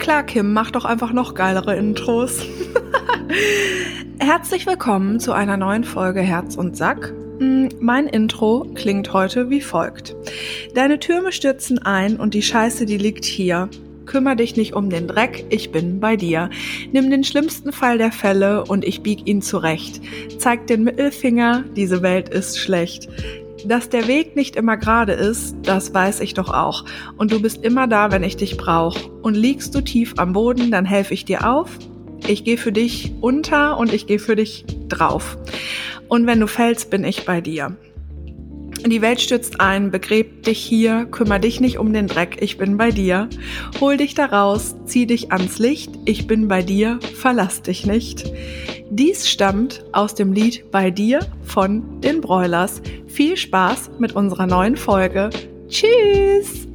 Klar, Kim, mach doch einfach noch geilere Intros. Herzlich willkommen zu einer neuen Folge Herz und Sack. Hm, Mein Intro klingt heute wie folgt. Deine Türme stürzen ein und die Scheiße, die liegt hier. Kümmer dich nicht um den Dreck, ich bin bei dir. Nimm den schlimmsten Fall der Fälle und ich bieg ihn zurecht. Zeig den Mittelfinger, diese Welt ist schlecht. Dass der Weg nicht immer gerade ist, das weiß ich doch auch. Und du bist immer da, wenn ich dich brauch. Und liegst du tief am Boden, dann helfe ich dir auf. Ich gehe für dich unter und ich gehe für dich drauf. Und wenn du fällst, bin ich bei dir. Die Welt stürzt ein, begräbt dich hier, kümmer dich nicht um den Dreck, ich bin bei dir. Hol dich da raus, zieh dich ans Licht, ich bin bei dir, verlass dich nicht. Dies stammt aus dem Lied Bei dir von den Broilers. Viel Spaß mit unserer neuen Folge. Tschüss!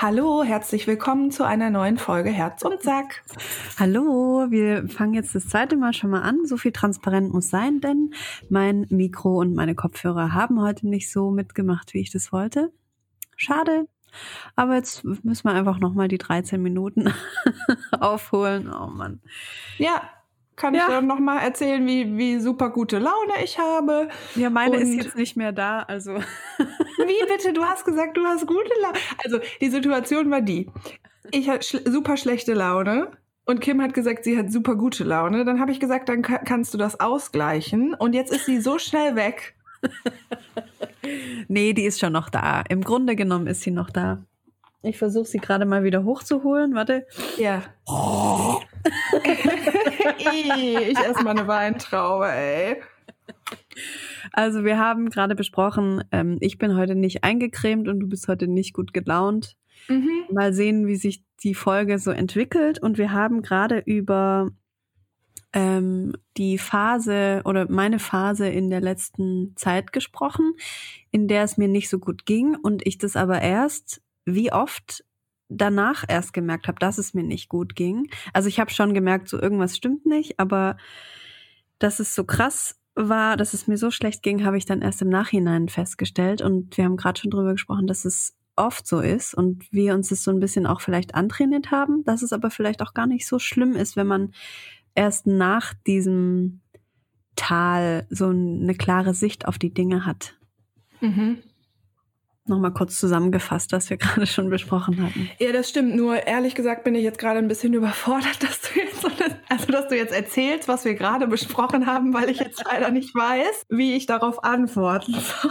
Hallo, herzlich willkommen zu einer neuen Folge Herz und Sack. Hallo, wir fangen jetzt das zweite Mal schon mal an. So viel transparent muss sein, denn mein Mikro und meine Kopfhörer haben heute nicht so mitgemacht, wie ich das wollte. Schade. Aber jetzt müssen wir einfach noch mal die 13 Minuten aufholen. Oh Mann. Ja, kann Ja. ich dann noch mal erzählen, wie, wie super gute Laune ich habe. Ja, meine ist Und- jetzt nicht mehr da, also. Wie bitte? Du hast gesagt, du hast gute Laune. Also die Situation war die. Ich hatte schl super schlechte Laune und Kim hat gesagt, sie hat super gute Laune. Dann habe ich gesagt, dann ka- kannst du das ausgleichen. Und jetzt ist sie so schnell weg. Nee, die ist schon noch da. Im Grunde genommen ist sie noch da. Ich versuche sie gerade mal wieder hochzuholen. Warte. Ja. ich esse mal eine Weintraube, ey. Also wir haben gerade besprochen, ähm, ich bin heute nicht eingecremt und du bist heute nicht gut gelaunt. Mhm. Mal sehen, wie sich die Folge so entwickelt. Und wir haben gerade über ähm, die Phase oder meine Phase in der letzten Zeit gesprochen, in der es mir nicht so gut ging und ich das aber erst, wie oft danach erst gemerkt habe, dass es mir nicht gut ging. Also ich habe schon gemerkt, so irgendwas stimmt nicht, aber dass es so krass war, dass es mir so schlecht ging, habe ich dann erst im Nachhinein festgestellt. Und wir haben gerade schon drüber gesprochen, dass es oft so ist und wir uns das so ein bisschen auch vielleicht antrainiert haben, dass es aber vielleicht auch gar nicht so schlimm ist, wenn man erst nach diesem Tal so eine klare Sicht auf die Dinge hat. Mhm. Nochmal kurz zusammengefasst, was wir gerade schon besprochen hatten. Ja, das stimmt. Nur ehrlich gesagt bin ich jetzt gerade ein bisschen überfordert, dass du jetzt, also dass du jetzt erzählst, was wir gerade besprochen haben, weil ich jetzt leider nicht weiß, wie ich darauf antworten soll.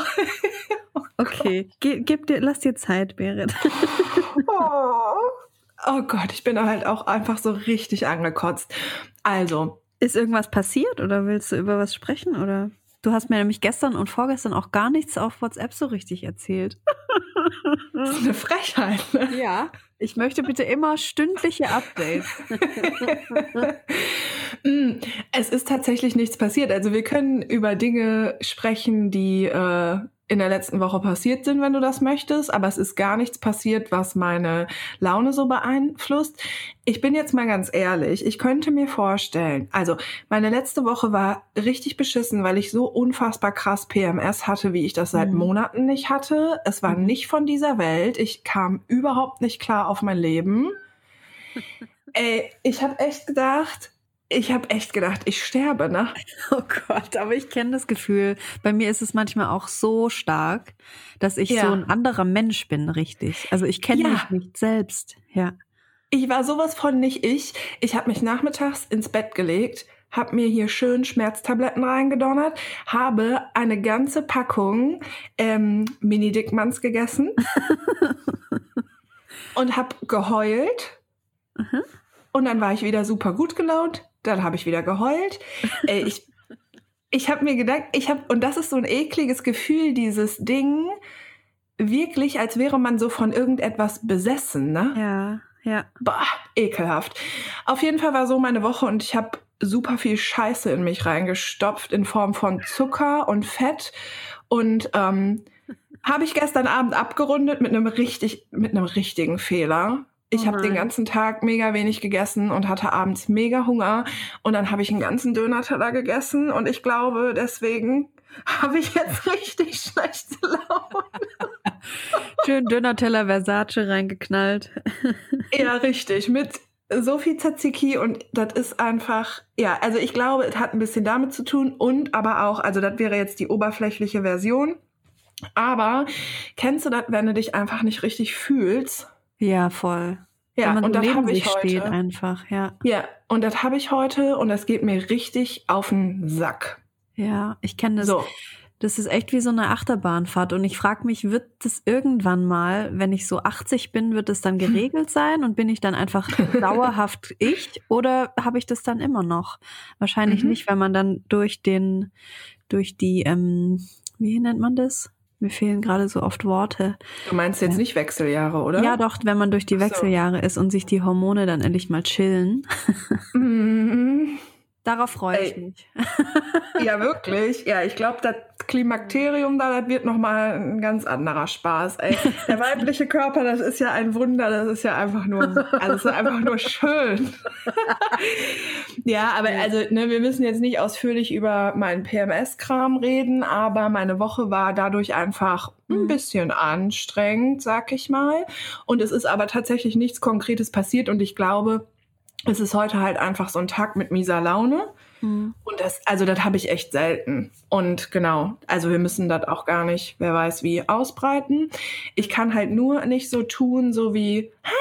Okay, Ge gib dir, lass dir Zeit, Berit. Oh. oh Gott, ich bin halt auch einfach so richtig angekotzt. Also, Ist irgendwas passiert oder willst du über was sprechen oder? Du hast mir nämlich gestern und vorgestern auch gar nichts auf WhatsApp so richtig erzählt. das ist eine Frechheit. Ne? Ja. Ich möchte bitte immer stündliche Updates. Mm, es ist tatsächlich nichts passiert. Also wir können über Dinge sprechen, die äh, in der letzten Woche passiert sind, wenn du das möchtest. Aber es ist gar nichts passiert, was meine Laune so beeinflusst. Ich bin jetzt mal ganz ehrlich. Ich könnte mir vorstellen, also meine letzte Woche war richtig beschissen, weil ich so unfassbar krass PMS hatte, wie ich das seit Mhm. Monaten nicht hatte. Es war Mhm. nicht von dieser Welt. Ich kam überhaupt nicht klar auf mein Leben. Ey, ich habe echt gedacht, ich habe echt gedacht, ich sterbe, ne? Oh Gott, aber ich kenne das Gefühl. Bei mir ist es manchmal auch so stark, dass ich Ja. so ein anderer Mensch bin, richtig. Also ich kenne Ja. mich nicht selbst. Ja. Ich war sowas von nicht ich. Ich habe mich nachmittags ins Bett gelegt, habe mir hier schön Schmerztabletten reingedonnert, habe eine ganze Packung ähm, Mini-Dickmanns gegessen und habe geheult. Mhm. Und dann war ich wieder super gut gelaunt. Dann habe ich wieder geheult. Ey, ich ich habe mir gedacht, ich habe, und das ist so ein ekliges Gefühl, dieses Ding, wirklich, als wäre man so von irgendetwas besessen, ne? Ja, ja. Bah, ekelhaft. Auf jeden Fall war so meine Woche und ich habe super viel Scheiße in mich reingestopft in Form von Zucker und Fett und ähm, habe ich gestern Abend abgerundet mit einem richtig mit einem richtigen Fehler. Ich Oh habe den nein. ganzen Tag mega wenig gegessen und hatte abends mega Hunger und dann habe ich einen ganzen Döner-Teller gegessen und ich glaube deswegen habe ich jetzt richtig schlechte Laune. Schön dünner Teller Versace reingeknallt. ja, richtig. Mit so viel Tzatziki und das ist einfach, ja, also ich glaube, es hat ein bisschen damit zu tun und aber auch, also das wäre jetzt die oberflächliche Version. Aber kennst du das, wenn du dich einfach nicht richtig fühlst? Ja, voll. Ja, Wenn man und das habe ich heute. einfach, ja. Ja, und das habe ich heute und das geht mir richtig auf den Sack. Ja, ich kenne das. So. Das ist echt wie so eine Achterbahnfahrt. Und ich frage mich, wird das irgendwann mal, wenn ich so 80 bin, wird es dann geregelt sein und bin ich dann einfach dauerhaft ich oder habe ich das dann immer noch? Wahrscheinlich Mhm. nicht, wenn man dann durch den, durch die, ähm, wie nennt man das? Mir fehlen gerade so oft Worte. Du meinst jetzt Ja. nicht Wechseljahre, oder? Ja, doch, wenn man durch die so. Wechseljahre ist und sich die Hormone dann endlich mal chillen. Mhm. Darauf freue ich mich. Ja, wirklich. Ja, ich glaube, das Klimakterium da, das wird nochmal ein ganz anderer Spaß. Ey. Der weibliche Körper, das ist ja ein Wunder, das ist ja einfach nur, also es ist einfach nur schön. ja, aber also, ne, wir müssen jetzt nicht ausführlich über meinen PMS-Kram reden, aber meine Woche war dadurch einfach ein Mhm. bisschen anstrengend, sag ich mal. Und es ist aber tatsächlich nichts Konkretes passiert und ich glaube, es ist heute halt einfach so ein Tag mit mieser Laune. Mhm. Und das, also das habe ich echt selten. Und genau, also wir müssen das auch gar nicht, wer weiß wie, ausbreiten. Ich kann halt nur nicht so tun, so wie, hi,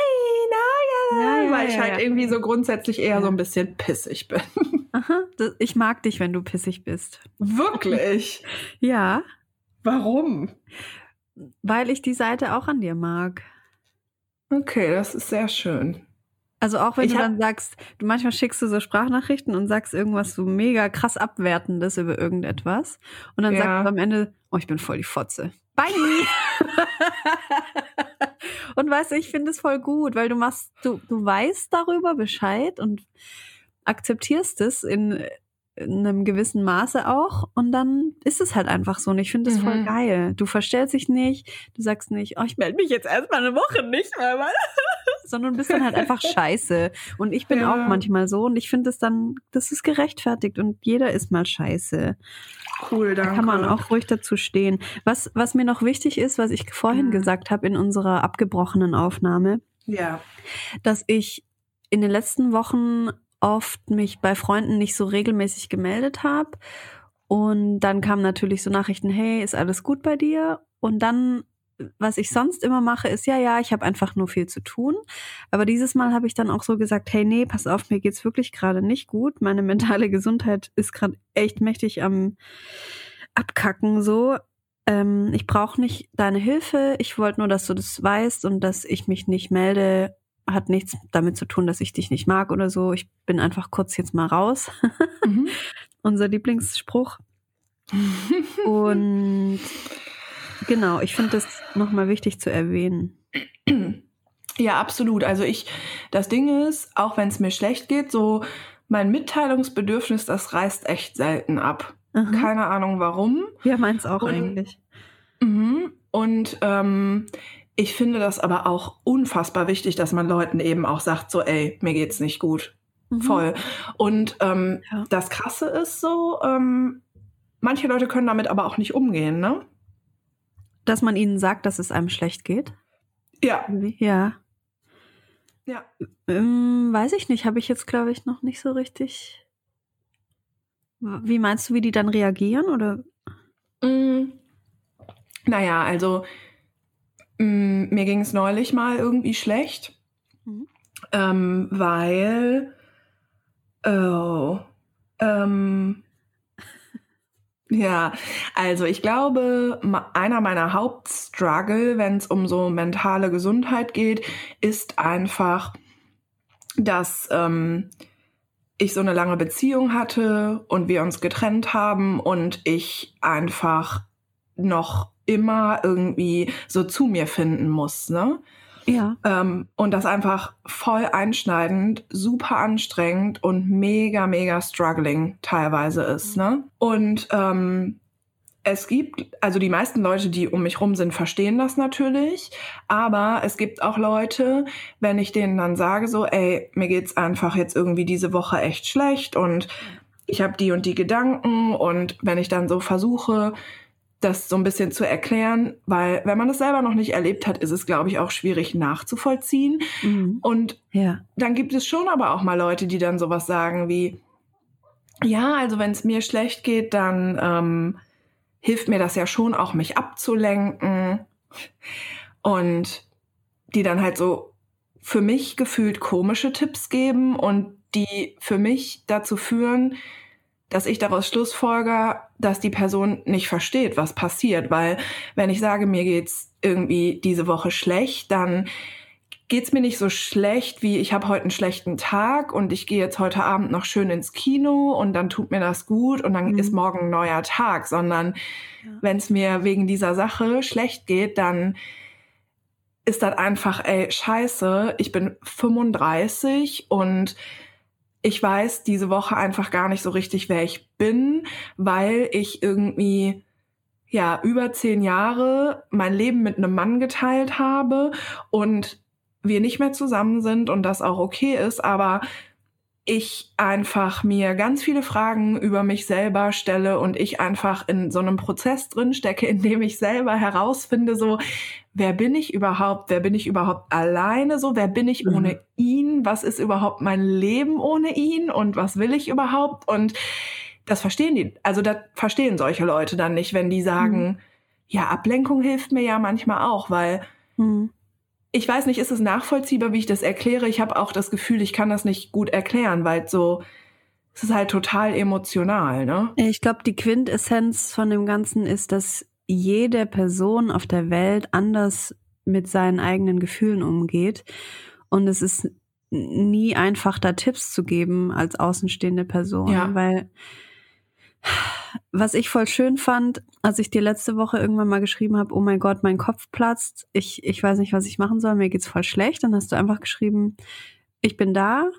na, ja, Ja, weil ich halt ja. irgendwie so grundsätzlich eher so ein bisschen pissig bin. Aha, das, ich mag dich, wenn du pissig bist. Wirklich? Ja, Warum? weil ich die Seite auch an dir mag. Okay, das ist sehr schön. Also auch wenn Ich du dann sagst, du manchmal schickst du so Sprachnachrichten und sagst irgendwas so mega krass abwertendes über irgendetwas und dann Ja. sagst du am Ende, oh, ich bin voll die Fotze. Bye. und weißt du, ich finde es voll gut, weil du machst, du, du weißt darüber Bescheid und akzeptierst es in, in einem gewissen Maße auch und dann ist es halt einfach so und ich finde es voll Mhm. geil. Du verstellst dich nicht, du sagst nicht, oh, ich melde mich jetzt erstmal eine Woche nicht mehr, weil sondern bist dann halt einfach scheiße. Und ich bin Ja. auch manchmal so und ich finde es dann, das ist gerechtfertigt und jeder ist mal scheiße. Cool, Da danke. kann man auch ruhig dazu stehen. Was, was mir noch wichtig ist, was ich vorhin Mhm. gesagt habe in unserer abgebrochenen Aufnahme, Ja. dass ich in den letzten Wochen oft mich bei Freunden nicht so regelmäßig gemeldet habe. Und dann kamen natürlich so Nachrichten, hey, ist alles gut bei dir? Und dann, was ich sonst immer mache, ist, ja, ja, ich habe einfach nur viel zu tun. Aber dieses Mal habe ich dann auch so gesagt, hey, nee, pass auf, mir geht's wirklich gerade nicht gut. Meine mentale Gesundheit ist gerade echt mächtig am Abkacken so. Ähm, ich brauche nicht deine Hilfe. Ich wollte nur, dass du das weißt und dass ich mich nicht melde, hat nichts damit zu tun, dass ich dich nicht mag oder so. Ich bin einfach kurz jetzt mal raus. Mhm. Unser Lieblingsspruch. Und genau, ich finde das nochmal wichtig zu erwähnen. Ja, absolut. Also ich, das Ding ist, auch wenn es mir schlecht geht, so mein Mitteilungsbedürfnis, das reißt echt selten ab. Aha. Keine Ahnung warum. Ja, meins auch Und- eigentlich. Mhm. Und ähm, ich finde das aber auch unfassbar wichtig, dass man Leuten eben auch sagt, so, ey, mir geht's nicht gut. Mhm. Voll. Und ähm, Ja. das Krasse ist so, ähm, manche Leute können damit aber auch nicht umgehen, ne? Dass man ihnen sagt, dass es einem schlecht geht. Ja. Ja. Ja. Ähm, weiß ich nicht, habe ich jetzt, glaube ich, noch nicht so richtig. Wie meinst du, wie die dann reagieren? Oder? Mm, naja, also mm, mir ging es neulich mal irgendwie schlecht, Mhm. ähm, weil oh, ähm, ja, also ich glaube, einer meiner Hauptstruggle, wenn es um so mentale Gesundheit geht, ist einfach, dass ähm, ich so eine lange Beziehung hatte und wir uns getrennt haben und ich einfach noch immer irgendwie so zu mir finden muss, ne? Ja. Ähm, und das einfach voll einschneidend, super anstrengend und mega, mega struggling teilweise ist, ne? Und ähm, es gibt, also die meisten Leute, die um mich rum sind, verstehen das natürlich. Aber es gibt auch Leute, wenn ich denen dann sage, so, ey, mir geht's einfach jetzt irgendwie diese Woche echt schlecht und ich habe die und die Gedanken und wenn ich dann so versuche, das so ein bisschen zu erklären, weil wenn man es selber noch nicht erlebt hat, ist es, glaube ich, auch schwierig nachzuvollziehen. Mhm. Und ja. dann gibt es schon aber auch mal Leute, die dann sowas sagen wie, ja, also wenn es mir schlecht geht, dann ähm, hilft mir das ja schon auch, mich abzulenken. Und die dann halt so für mich gefühlt komische Tipps geben und die für mich dazu führen, dass ich daraus schlussfolger, dass die Person nicht versteht, was passiert. Weil wenn ich sage, mir geht's irgendwie diese Woche schlecht, dann geht's mir nicht so schlecht, wie ich habe heute einen schlechten Tag und ich gehe jetzt heute Abend noch schön ins Kino und dann tut mir das gut und dann mhm. ist morgen ein neuer Tag, sondern ja. wenn es mir wegen dieser Sache schlecht geht, dann ist das einfach, ey, scheiße, ich bin 35 und ich weiß diese Woche einfach gar nicht so richtig, wer ich bin, weil ich irgendwie ja über zehn Jahre mein Leben mit einem Mann geteilt habe und wir nicht mehr zusammen sind und das auch okay ist, aber ich einfach mir ganz viele Fragen über mich selber stelle und ich einfach in so einem Prozess drin stecke, in dem ich selber herausfinde, so, wer bin ich überhaupt? Wer bin ich überhaupt alleine so? Wer bin ich mhm. ohne ihn? Was ist überhaupt mein Leben ohne ihn? Und was will ich überhaupt? Und das verstehen die, also das verstehen solche Leute dann nicht, wenn die sagen, mhm. ja, Ablenkung hilft mir ja manchmal auch, weil mhm ich weiß nicht, ist es nachvollziehbar, wie ich das erkläre? Ich habe auch das Gefühl, ich kann das nicht gut erklären, weil so, es ist halt total emotional, ne? Ich glaube, die Quintessenz von dem Ganzen ist, dass jede Person auf der Welt anders mit seinen eigenen Gefühlen umgeht. Und es ist nie einfach, da Tipps zu geben als außenstehende Person, ja. weil was ich voll schön fand, als ich dir letzte Woche irgendwann mal geschrieben habe, oh mein Gott, mein Kopf platzt, ich, ich weiß nicht, was ich machen soll, mir geht's voll schlecht, dann hast du einfach geschrieben, ich bin da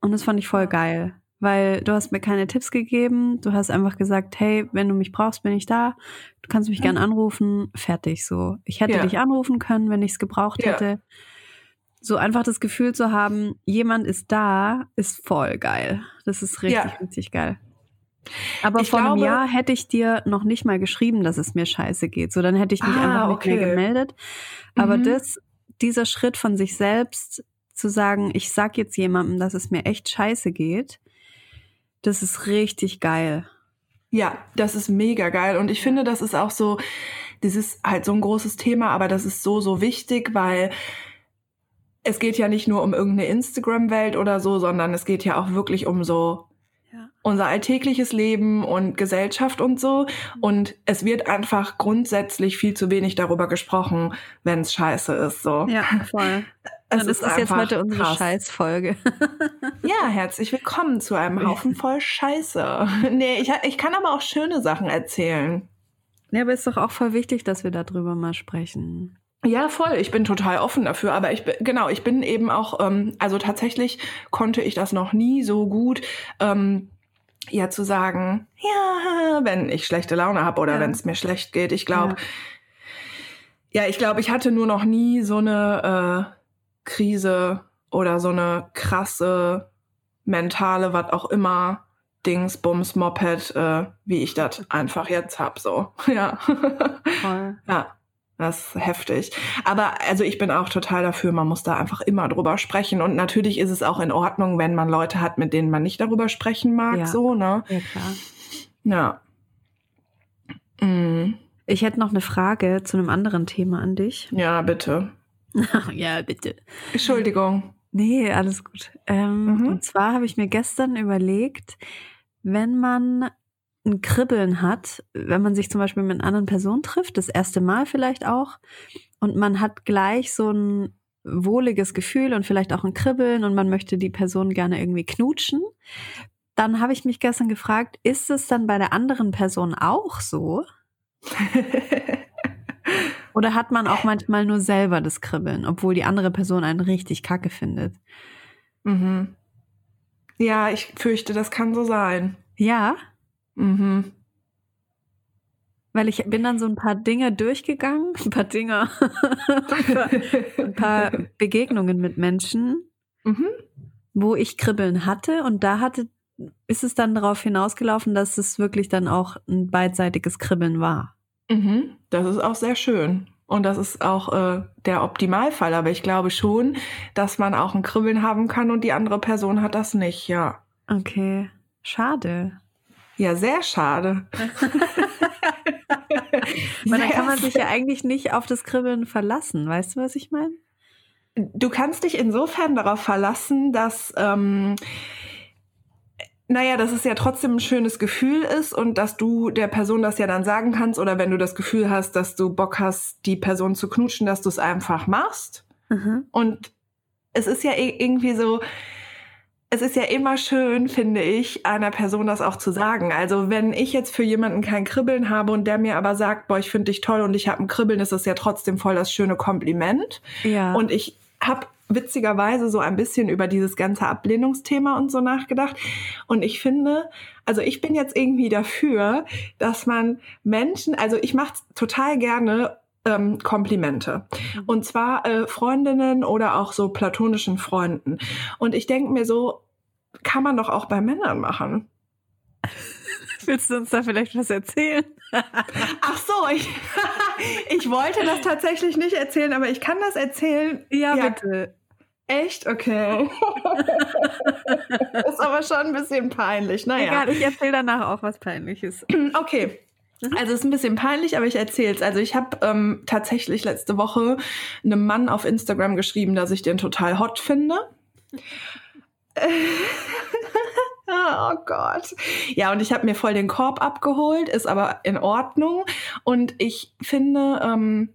und das fand ich voll geil, weil du hast mir keine Tipps gegeben, du hast einfach gesagt, hey, wenn du mich brauchst, bin ich da, du kannst mich gern anrufen, fertig so. Ich hätte ja. dich anrufen können, wenn ich es gebraucht ja. hätte. So einfach das Gefühl zu haben, jemand ist da, ist voll geil. Das ist richtig, ja. richtig geil. Aber ich vor glaube, einem Jahr hätte ich dir noch nicht mal geschrieben, dass es mir scheiße geht. So, dann hätte ich mich ah, einfach okay. nicht mehr gemeldet. Aber mhm. das, dieser Schritt von sich selbst zu sagen, ich sag jetzt jemandem, dass es mir echt scheiße geht, das ist richtig geil. Ja, das ist mega geil. Und ich finde, das ist auch so, das ist halt so ein großes Thema, aber das ist so, so wichtig, weil es geht ja nicht nur um irgendeine Instagram-Welt oder so, sondern es geht ja auch wirklich um so unser alltägliches Leben und Gesellschaft und so. Und es wird einfach grundsätzlich viel zu wenig darüber gesprochen, wenn es scheiße ist. So. Ja, voll. Es ist, ist jetzt heute unsere krass. Scheißfolge. ja, herzlich willkommen zu einem Haufen voll Scheiße. Nee, ich, ich kann aber auch schöne Sachen erzählen. Ja, aber ist doch auch voll wichtig, dass wir darüber mal sprechen. Ja, voll. Ich bin total offen dafür. Aber ich bin, genau, ich bin eben auch, ähm, also tatsächlich konnte ich das noch nie so gut. Ähm, ja zu sagen, ja, wenn ich schlechte Laune habe oder ja. wenn es mir schlecht geht. Ich glaube, ja. ja. ich glaube, ich hatte nur noch nie so eine äh, Krise oder so eine krasse mentale, was auch immer, Dings, Bums, Moped, äh, wie ich das einfach jetzt hab. So, ja. Voll. ja. Das ist heftig. Aber also ich bin auch total dafür, man muss da einfach immer drüber sprechen. Und natürlich ist es auch in Ordnung, wenn man Leute hat, mit denen man nicht darüber sprechen mag, ja. so, ne? Ja, klar. Ja. Mhm. Ich hätte noch eine Frage zu einem anderen Thema an dich. Ja, bitte. ja, bitte. Entschuldigung. Nee, alles gut. Ähm, mhm. Und zwar habe ich mir gestern überlegt, wenn man ein Kribbeln hat, wenn man sich zum Beispiel mit einer anderen Person trifft, das erste Mal vielleicht auch, und man hat gleich so ein wohliges Gefühl und vielleicht auch ein Kribbeln und man möchte die Person gerne irgendwie knutschen, dann habe ich mich gestern gefragt, ist es dann bei der anderen Person auch so? Oder hat man auch manchmal nur selber das Kribbeln, obwohl die andere Person einen richtig kacke findet? Mhm. Ja, ich fürchte, das kann so sein. Ja. Mhm. Weil ich bin dann so ein paar Dinge durchgegangen, ein paar Dinge, ein paar Begegnungen mit Menschen, mhm. wo ich Kribbeln hatte und da hatte ist es dann darauf hinausgelaufen, dass es wirklich dann auch ein beidseitiges Kribbeln war. Mhm, das ist auch sehr schön. Und das ist auch äh, der Optimalfall. Aber ich glaube schon, dass man auch ein Kribbeln haben kann und die andere Person hat das nicht, ja. Okay, schade. Ja, sehr schade. Weil dann kann man sich ja eigentlich nicht auf das Kribbeln verlassen. Weißt du, was ich meine? Du kannst dich insofern darauf verlassen, dass ähm, naja, dass es ja trotzdem ein schönes Gefühl ist und dass du der Person das ja dann sagen kannst oder wenn du das Gefühl hast, dass du Bock hast, die Person zu knutschen, dass du es einfach machst. Mhm. Und es ist ja irgendwie so, es ist ja immer schön, finde ich, einer Person das auch zu sagen. Also wenn ich jetzt für jemanden kein Kribbeln habe und der mir aber sagt, boah, ich finde dich toll und ich habe ein Kribbeln, ist das ja trotzdem voll das schöne Kompliment. Ja. Und ich habe witzigerweise so ein bisschen über dieses ganze Ablehnungsthema und so nachgedacht. Und ich finde, also ich bin jetzt irgendwie dafür, dass man Menschen, also ich mache total gerne ähm, Komplimente. Mhm. Und zwar äh, Freundinnen oder auch so platonischen Freunden. Und ich denke mir so, kann man doch auch bei Männern machen. Willst du uns da vielleicht was erzählen? Ach so, ich, ich wollte das tatsächlich nicht erzählen, aber ich kann das erzählen. Ja, ja. bitte. Echt? Okay. ist aber schon ein bisschen peinlich. Naja. Egal, ich erzähle danach auch was Peinliches. Okay. Mhm. Also ist ein bisschen peinlich, aber ich erzähle es. Also ich habe ähm, tatsächlich letzte Woche einem Mann auf Instagram geschrieben, dass ich den total hot finde. oh Gott. Ja, und ich habe mir voll den Korb abgeholt, ist aber in Ordnung. Und ich finde, ähm,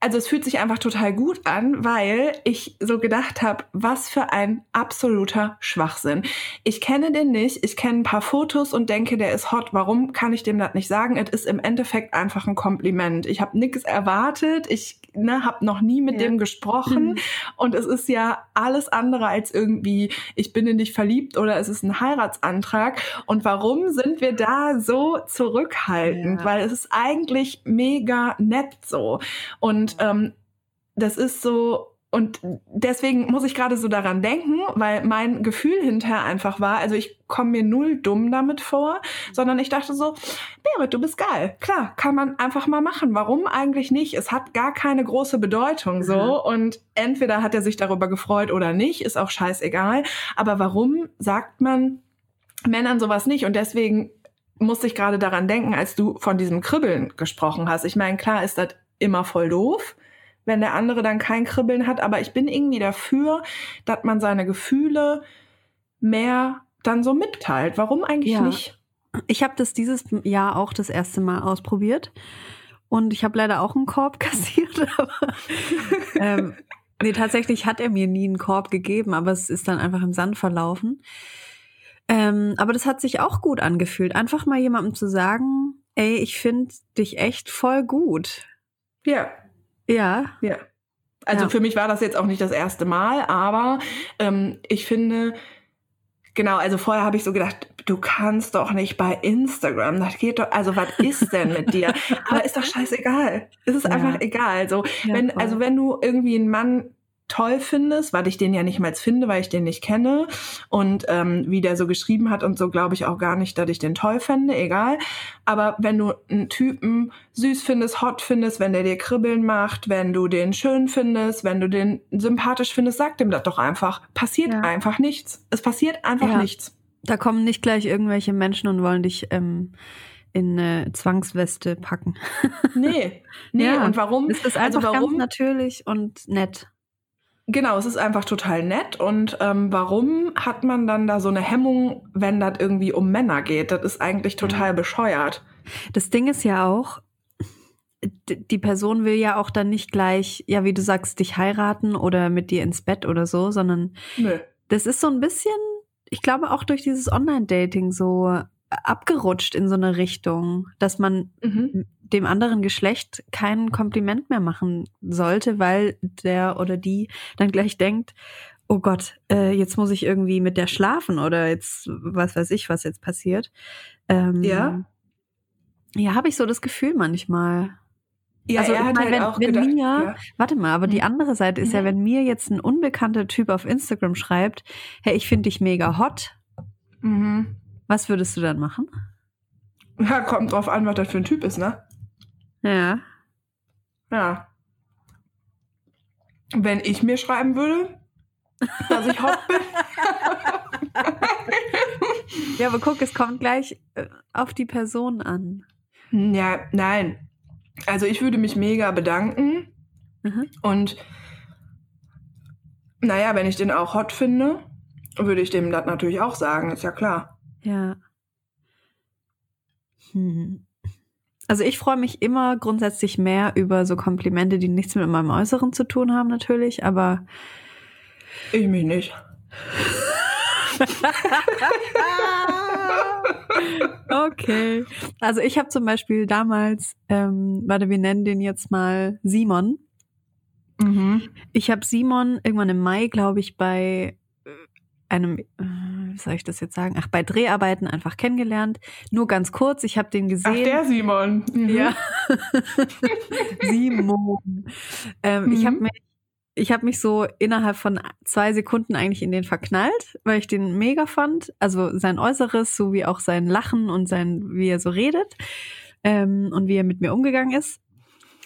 also es fühlt sich einfach total gut an, weil ich so gedacht habe, was für ein absoluter Schwachsinn. Ich kenne den nicht, ich kenne ein paar Fotos und denke, der ist hot. Warum kann ich dem das nicht sagen? Es ist im Endeffekt einfach ein Kompliment. Ich habe nichts erwartet, ich ne, habe noch nie mit ja. dem gesprochen mhm. und es ist ja alles andere als irgendwie, ich bin in dich verliebt oder es ist ein Heiratsantrag. Und warum sind wir da so zurückhaltend? Ja. Weil es ist eigentlich mega nett so. Und ähm, das ist so, und deswegen muss ich gerade so daran denken, weil mein Gefühl hinterher einfach war, also ich komme mir null dumm damit vor, sondern ich dachte so, Berit, du bist geil. Klar, kann man einfach mal machen. Warum eigentlich nicht? Es hat gar keine große Bedeutung so. Mhm. Und entweder hat er sich darüber gefreut oder nicht, ist auch scheißegal. Aber warum sagt man Männern sowas nicht? Und deswegen musste ich gerade daran denken, als du von diesem Kribbeln gesprochen hast. Ich meine, klar ist das immer voll doof, wenn der andere dann kein Kribbeln hat, aber ich bin irgendwie dafür, dass man seine Gefühle mehr dann so mitteilt. Warum eigentlich ja. nicht? Ich habe das dieses Jahr auch das erste Mal ausprobiert und ich habe leider auch einen Korb kassiert, aber ähm, nee, tatsächlich hat er mir nie einen Korb gegeben, aber es ist dann einfach im Sand verlaufen. Ähm, aber das hat sich auch gut angefühlt, einfach mal jemandem zu sagen, ey, ich finde dich echt voll gut. Ja. Ja. Ja. Also ja. für mich war das jetzt auch nicht das erste Mal, aber ähm, ich finde, genau, also vorher habe ich so gedacht, du kannst doch nicht bei Instagram, das geht doch, also was ist denn mit dir? aber ist doch scheißegal. Es ist ja. einfach egal. So, ja, wenn, also wenn du irgendwie einen Mann toll findest, weil ich den ja nicht mal finde, weil ich den nicht kenne und ähm, wie der so geschrieben hat und so glaube ich auch gar nicht, dass ich den toll fände, egal. Aber wenn du einen Typen süß findest, hot findest, wenn der dir Kribbeln macht, wenn du den schön findest, wenn du den sympathisch findest, sag dem das doch einfach. Passiert ja. einfach nichts. Es passiert einfach ja. nichts. Da kommen nicht gleich irgendwelche Menschen und wollen dich ähm, in eine Zwangsweste packen. nee, nee. Ja. Und warum? Es ist also einfach also warum? ganz natürlich und nett. Genau, es ist einfach total nett. Und ähm, warum hat man dann da so eine Hemmung, wenn das irgendwie um Männer geht? Das ist eigentlich total bescheuert. Das Ding ist ja auch, die Person will ja auch dann nicht gleich, ja, wie du sagst, dich heiraten oder mit dir ins Bett oder so, sondern Nö. das ist so ein bisschen, ich glaube auch durch dieses Online-Dating so abgerutscht in so eine Richtung, dass man mhm dem anderen Geschlecht kein Kompliment mehr machen sollte, weil der oder die dann gleich denkt, oh Gott, äh, jetzt muss ich irgendwie mit der schlafen oder jetzt was weiß ich, was jetzt passiert. Ähm, ja. Ja, habe ich so das Gefühl manchmal. Ja, also, er hat meine, halt wenn, auch wenn gedacht, mir, ja. warte mal, aber die mhm. andere Seite ist ja. ja, wenn mir jetzt ein unbekannter Typ auf Instagram schreibt, hey, ich finde dich mega hot, Mhm. Was würdest du dann machen? Ja, kommt drauf an, was das für ein Typ ist, ne? Ja. Ja. Wenn ich mir schreiben würde, dass ich hot bin. Ja, aber guck, es kommt gleich äh, auf die Person an. ja, nein. Also ich würde mich mega bedanken Mhm. und naja, wenn ich den auch hot finde, würde ich dem das natürlich auch sagen, ist ja klar. Ja. Hm. Also ich freue mich immer grundsätzlich mehr über so Komplimente, die nichts mit meinem Äußeren zu tun haben, natürlich, aber Ich mich nicht. okay. Also ich habe zum Beispiel damals, ähm, warte, wir nennen den jetzt mal Simon. Mhm. Ich habe Simon irgendwann im Mai, glaube ich, bei äh, einem, äh, wie soll ich das jetzt sagen? Ach, bei Dreharbeiten einfach kennengelernt. Nur ganz kurz, ich habe den Ach, gesehen. der Simon. Mhm. Ja. Simon. Ähm, Ich habe Mhm. mich, ich habe mich so innerhalb von zwei Sekunden eigentlich in den verknallt, weil ich den mega fand. Also sein Äußeres, so wie auch sein Lachen und sein, wie er so redet ähm, und wie er mit mir umgegangen ist.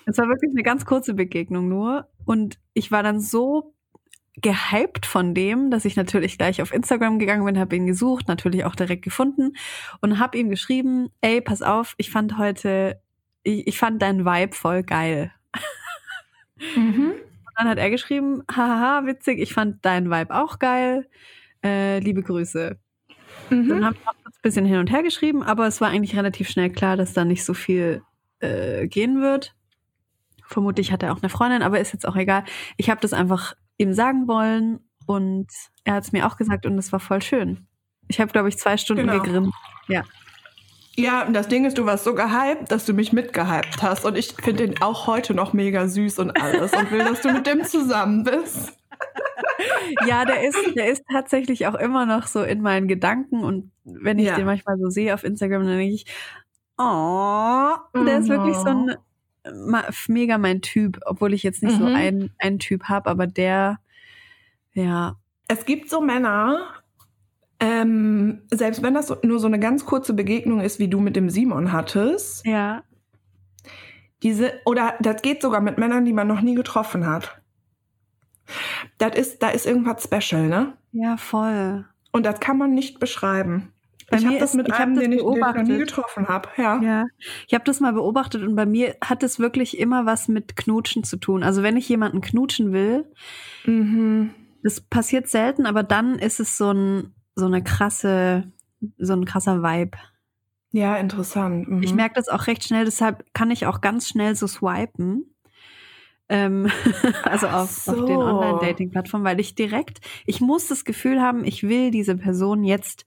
Es war wirklich eine ganz kurze Begegnung nur. Und ich war dann so gehypt von dem, dass ich natürlich gleich auf Instagram gegangen bin, habe ihn gesucht, natürlich auch direkt gefunden und habe ihm geschrieben, ey, pass auf, ich fand heute, ich, ich fand deinen Vibe voll geil. Mhm. Und dann hat er geschrieben, haha, witzig, ich fand deinen Vibe auch geil. Äh, liebe Grüße. Dann Mhm. haben wir kurz ein bisschen hin und her geschrieben, aber es war eigentlich relativ schnell klar, dass da nicht so viel äh, gehen wird. Vermutlich hat er auch eine Freundin, aber ist jetzt auch egal. Ich habe das einfach ihm sagen wollen und er hat es mir auch gesagt und es war voll schön. Ich habe, glaube ich, zwei Stunden Genau. gegrinst. Ja, und das Ding ist, du warst so gehypt, dass du mich mitgehypt hast. Und ich finde den auch heute noch mega süß und alles und will, dass du mit dem zusammen bist. Ja, der ist, der ist tatsächlich auch immer noch so in meinen Gedanken und wenn ich Ja. den manchmal so sehe auf Instagram, dann denke ich, oh, der ist wirklich so ein ma- mega mein Typ, obwohl ich jetzt nicht so Mhm. einen, einen Typ habe, aber der, ja, Es gibt so Männer, ähm, selbst wenn das so, nur so eine ganz kurze Begegnung ist, wie du mit dem Simon hattest, ja, diese, oder das geht sogar mit Männern, die man noch nie getroffen hat. Das ist, da ist irgendwas special, ne? ja, voll. Und das kann man nicht beschreiben. Bei ich mir habe das ist- mit hab einem, den, ich, den ich noch nie getroffen habe. Ja. Ja, ich habe das mal beobachtet und bei mir hat es wirklich immer was mit Knutschen zu tun. Also wenn ich jemanden knutschen will, Mhm. das passiert selten, aber dann ist es so ein so eine krasse, so ein krasser Vibe. Ja, interessant. Mhm. Ich merke das auch recht schnell, deshalb kann ich auch ganz schnell so swipen. Ähm, also auf, auf den so. Online-Dating-Plattformen, weil ich direkt, ich muss das Gefühl haben, ich will diese Person jetzt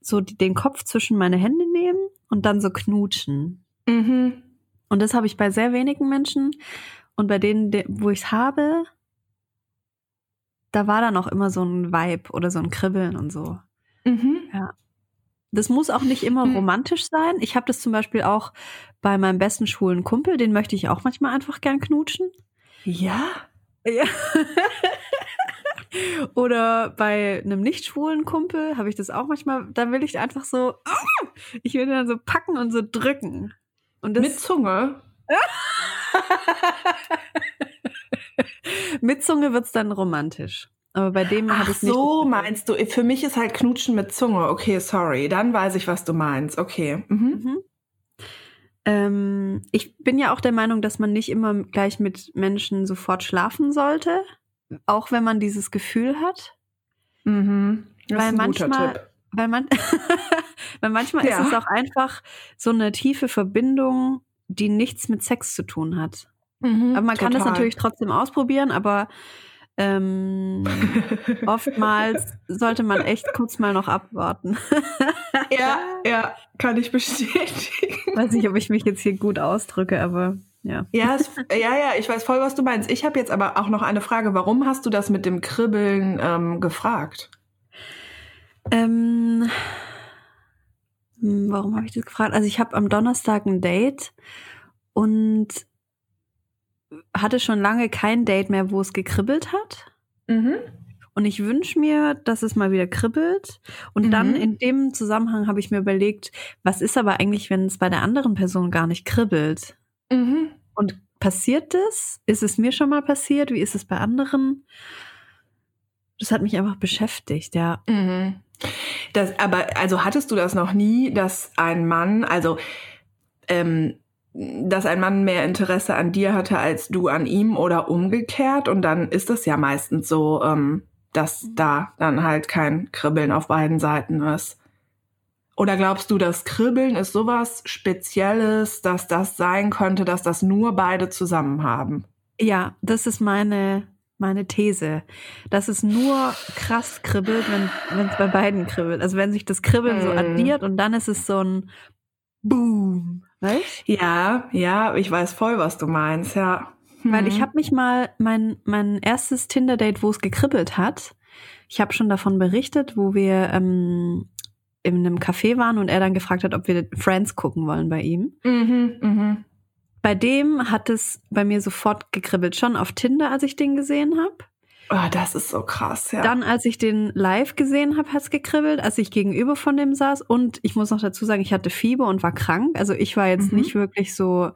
so die, den Kopf zwischen meine Hände nehmen und dann so knutschen. Mhm. Und das habe ich bei sehr wenigen Menschen. Und bei denen, de- wo ich es habe, da war dann auch immer so ein Vibe oder so ein Kribbeln und so. Mhm. Das muss auch nicht immer Hm. romantisch sein. Ich habe das zum Beispiel auch bei meinem besten schwulen Kumpel, den möchte ich auch manchmal einfach gern knutschen. Ja? Ja. Oder bei einem nicht schwulen Kumpel habe ich das auch manchmal, da will ich einfach so, ah! ich will dann so packen und so drücken. Und das Mit Zunge? mit Zunge wird's dann romantisch. Aber bei dem hat Ach es nicht. so, meinst du. Für mich ist halt Knutschen mit Zunge. Okay, sorry. Dann weiß ich, was du meinst. Okay. Mhm. Mhm. Ähm, ich bin ja auch der Meinung, dass man nicht immer gleich mit Menschen sofort schlafen sollte, auch wenn man dieses Gefühl hat. Mhm. Weil manchmal-. Weil, man, weil manchmal Ja. ist es auch einfach so eine tiefe Verbindung, die nichts mit Sex zu tun hat. Mhm, Aber man kann das total. natürlich trotzdem ausprobieren, aber ähm, oftmals sollte man echt kurz mal noch abwarten. ja, ja, kann ich bestätigen. Weiß nicht, ob ich mich jetzt hier gut ausdrücke, aber ja. Ja, es, ja, ja, ich weiß voll, was du meinst. Ich habe jetzt aber auch noch eine Frage. Warum hast du das mit dem Kribbeln ähm, gefragt? Ähm, hm, warum habe ich das gefragt? Also ich habe am Donnerstag ein Date und hatte schon lange kein Date mehr, wo es gekribbelt hat. Mhm. Und ich wünsche mir, dass es mal wieder kribbelt. Und Mhm. dann in dem Zusammenhang habe ich mir überlegt, was ist aber eigentlich, wenn es bei der anderen Person gar nicht kribbelt? Mhm. Und passiert das? Ist es mir schon mal passiert? Wie ist es bei anderen? Das hat mich einfach beschäftigt, ja. Mhm. Das, aber also hattest du das noch nie, dass ein Mann, also ähm, dass ein Mann mehr Interesse an dir hatte als du an ihm oder umgekehrt? Und dann ist es ja meistens so, ähm, dass da dann halt kein Kribbeln auf beiden Seiten ist. Oder glaubst du, das Kribbeln ist sowas Spezielles, dass das sein könnte, dass das nur beide zusammen haben? Ja, das ist meine, meine These. Dass es nur krass kribbelt, wenn es bei beiden kribbelt. Also wenn sich das Kribbeln so Mhm. addiert und dann ist es so ein Boom. Weißt? Ja, ja, ich weiß voll, was du meinst, ja. Weil ich Mhm. habe mich mal, mein, mein erstes Tinder-Date, wo es gekribbelt hat, ich habe schon davon berichtet, wo wir ähm, in einem Café waren und er dann gefragt hat, ob wir Friends gucken wollen bei ihm. Mhm, mhm. Bei dem hat es bei mir sofort gekribbelt, schon auf Tinder, als ich den gesehen habe. Oh, das ist so krass, ja. Dann, als ich den live gesehen habe, hat es gekribbelt, als ich gegenüber von dem saß. Und ich muss noch dazu sagen, ich hatte Fieber und war krank. Also ich war jetzt Mhm. nicht wirklich so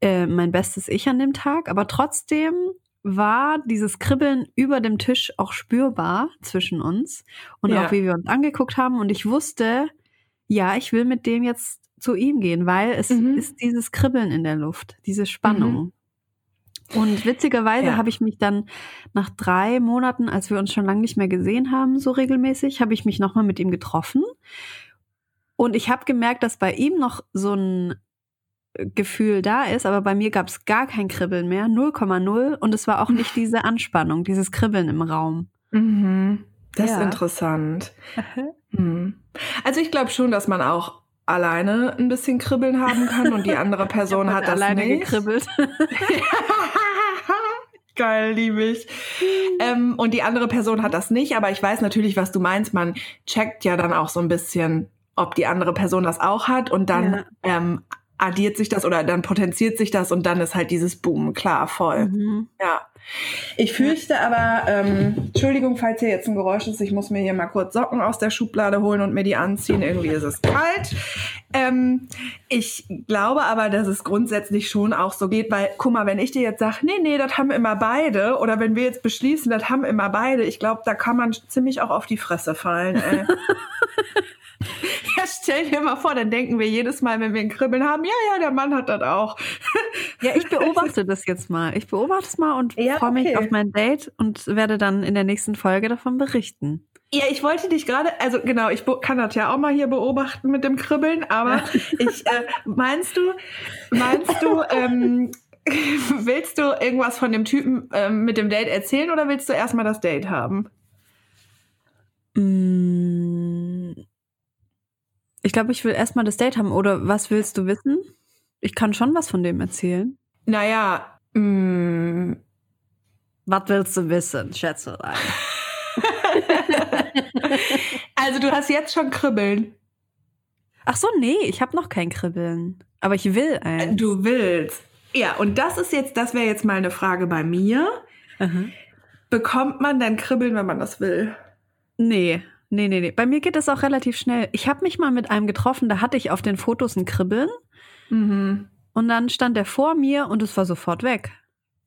äh, mein bestes Ich an dem Tag. Aber trotzdem war dieses Kribbeln über dem Tisch auch spürbar zwischen uns. Und Ja. auch wie wir uns angeguckt haben. Und ich wusste, ja, ich will mit dem jetzt zu ihm gehen, weil es Mhm. ist dieses Kribbeln in der Luft, diese Spannung. Und witzigerweise Ja. habe ich mich dann nach drei Monaten, als wir uns schon lange nicht mehr gesehen haben, so regelmäßig, habe ich mich nochmal mit ihm getroffen. Und ich habe gemerkt, dass bei ihm noch so ein Gefühl da ist, aber bei mir gab es gar kein Kribbeln mehr, 0,0. Und es war auch nicht diese Anspannung, dieses Kribbeln im Raum. Mhm. Das ist Ja. interessant. Mhm. Also ich glaube schon, dass man auch alleine ein bisschen Kribbeln haben kann und die andere Person hat das alleine nicht. gekribbelt. Geil, liebe ich. Ähm, und die andere Person hat das nicht, aber ich weiß natürlich, was du meinst. Man checkt ja dann auch so ein bisschen, ob die andere Person das auch hat und dann Ja. ähm, addiert sich das oder dann potenziert sich das und dann ist halt dieses Boom, klar, voll. Mhm. Ja. Ich fürchte aber, ähm, Entschuldigung, falls hier jetzt ein Geräusch ist, ich muss mir hier mal kurz Socken aus der Schublade holen und mir die anziehen. Irgendwie ist es kalt. Ähm, ich glaube aber, dass es grundsätzlich schon auch so geht, weil, guck mal, wenn ich dir jetzt sage, nee, nee, das haben immer beide, oder wenn wir jetzt beschließen, das haben immer beide, ich glaube, da kann man ziemlich auch auf die Fresse fallen, ey. Ja, stell dir mal vor, dann denken wir jedes Mal, wenn wir ein Kribbeln haben, ja, ja, der Mann hat das auch. Ja, ich beobachte das jetzt mal. Ich beobachte es mal und Ja, freue mich okay. auf mein Date und werde dann in der nächsten Folge davon berichten. Ja, ich wollte dich gerade, also genau, ich kann das ja auch mal hier beobachten mit dem Kribbeln, aber ich, äh, meinst du, meinst du, ähm, willst du irgendwas von dem Typen ähm, mit dem Date erzählen oder willst du erstmal das Date haben? Mm. Ich glaube, ich will erstmal das Date haben. Oder was willst du wissen? Ich kann schon was von dem erzählen. Naja, mh, Was willst du wissen, Schätzelein? also du hast jetzt schon Kribbeln. Ach so, nee, ich habe noch kein Kribbeln. Aber ich will eins. Du willst. Ja, und das ist jetzt, das wäre jetzt mal eine Frage bei mir. Aha. Bekommt man dann Kribbeln, wenn man das will? Nee, nee, nee, nee. Bei mir geht das auch relativ schnell. Ich habe mich mal mit einem getroffen, da hatte ich auf den Fotos ein Kribbeln. Mhm. Und dann stand er vor mir und es war sofort weg.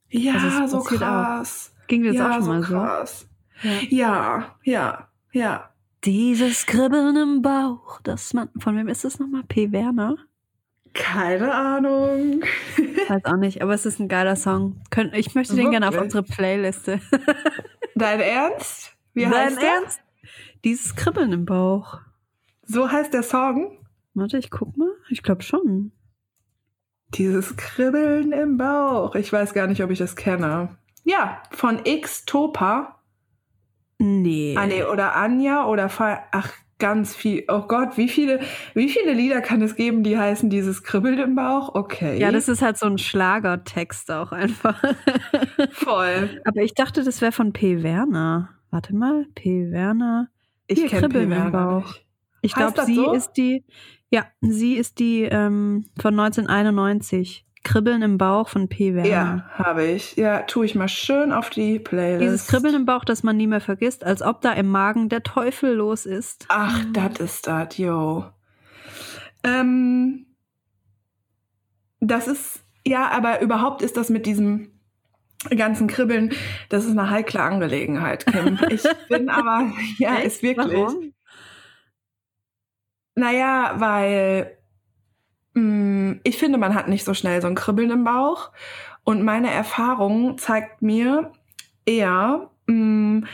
Ja, Also so passiert auch. krass. Ging dir das ja, auch schon so mal so? krass. Ja. Ja, ja, ja. Dieses Kribbeln im Bauch, das man. Von wem ist das nochmal? P. Werner? Keine Ahnung. Weiß auch nicht, aber es ist ein geiler Song. Ich möchte den gerne auf Wirklich? unsere Playliste. Dein Ernst? Wie Dein heißt der? Ernst? Dieses Kribbeln im Bauch. So heißt der Song? Warte, ich guck mal. Ich glaube schon. Dieses Kribbeln im Bauch. Ich weiß gar nicht, ob ich das kenne. Ja, von X Topa. Nee. Ah, nee, oder Anja oder Fa Ach, ganz viel. Oh Gott, wie viele, wie viele Lieder kann es geben, die heißen dieses Kribbeln im Bauch? Okay. Ja, das ist halt so ein Schlagertext auch einfach. voll. aber ich dachte, das wäre von P. Werner. Warte mal, P. Werner. Ich kenne Kribbeln im Bauch. nicht. Ich glaube, sie so? ist die. Ja, sie ist die ähm, von 1991. Kribbeln im Bauch von P. Werner. Ja, habe ich. Ja, tue ich mal schön auf die Playlist. Dieses Kribbeln im Bauch, das man nie mehr vergisst, als ob da im Magen der Teufel los ist. Ach, das ist das, yo. Ähm, das ist, ja, aber überhaupt ist das mit diesem ganzen Kribbeln, das ist eine heikle Angelegenheit, Kim. Ich bin aber, ja, Echt? ist wirklich. Warum? Naja, weil mh, ich finde, man hat nicht so schnell so ein Kribbeln im Bauch. Und meine Erfahrung zeigt mir eher, mh,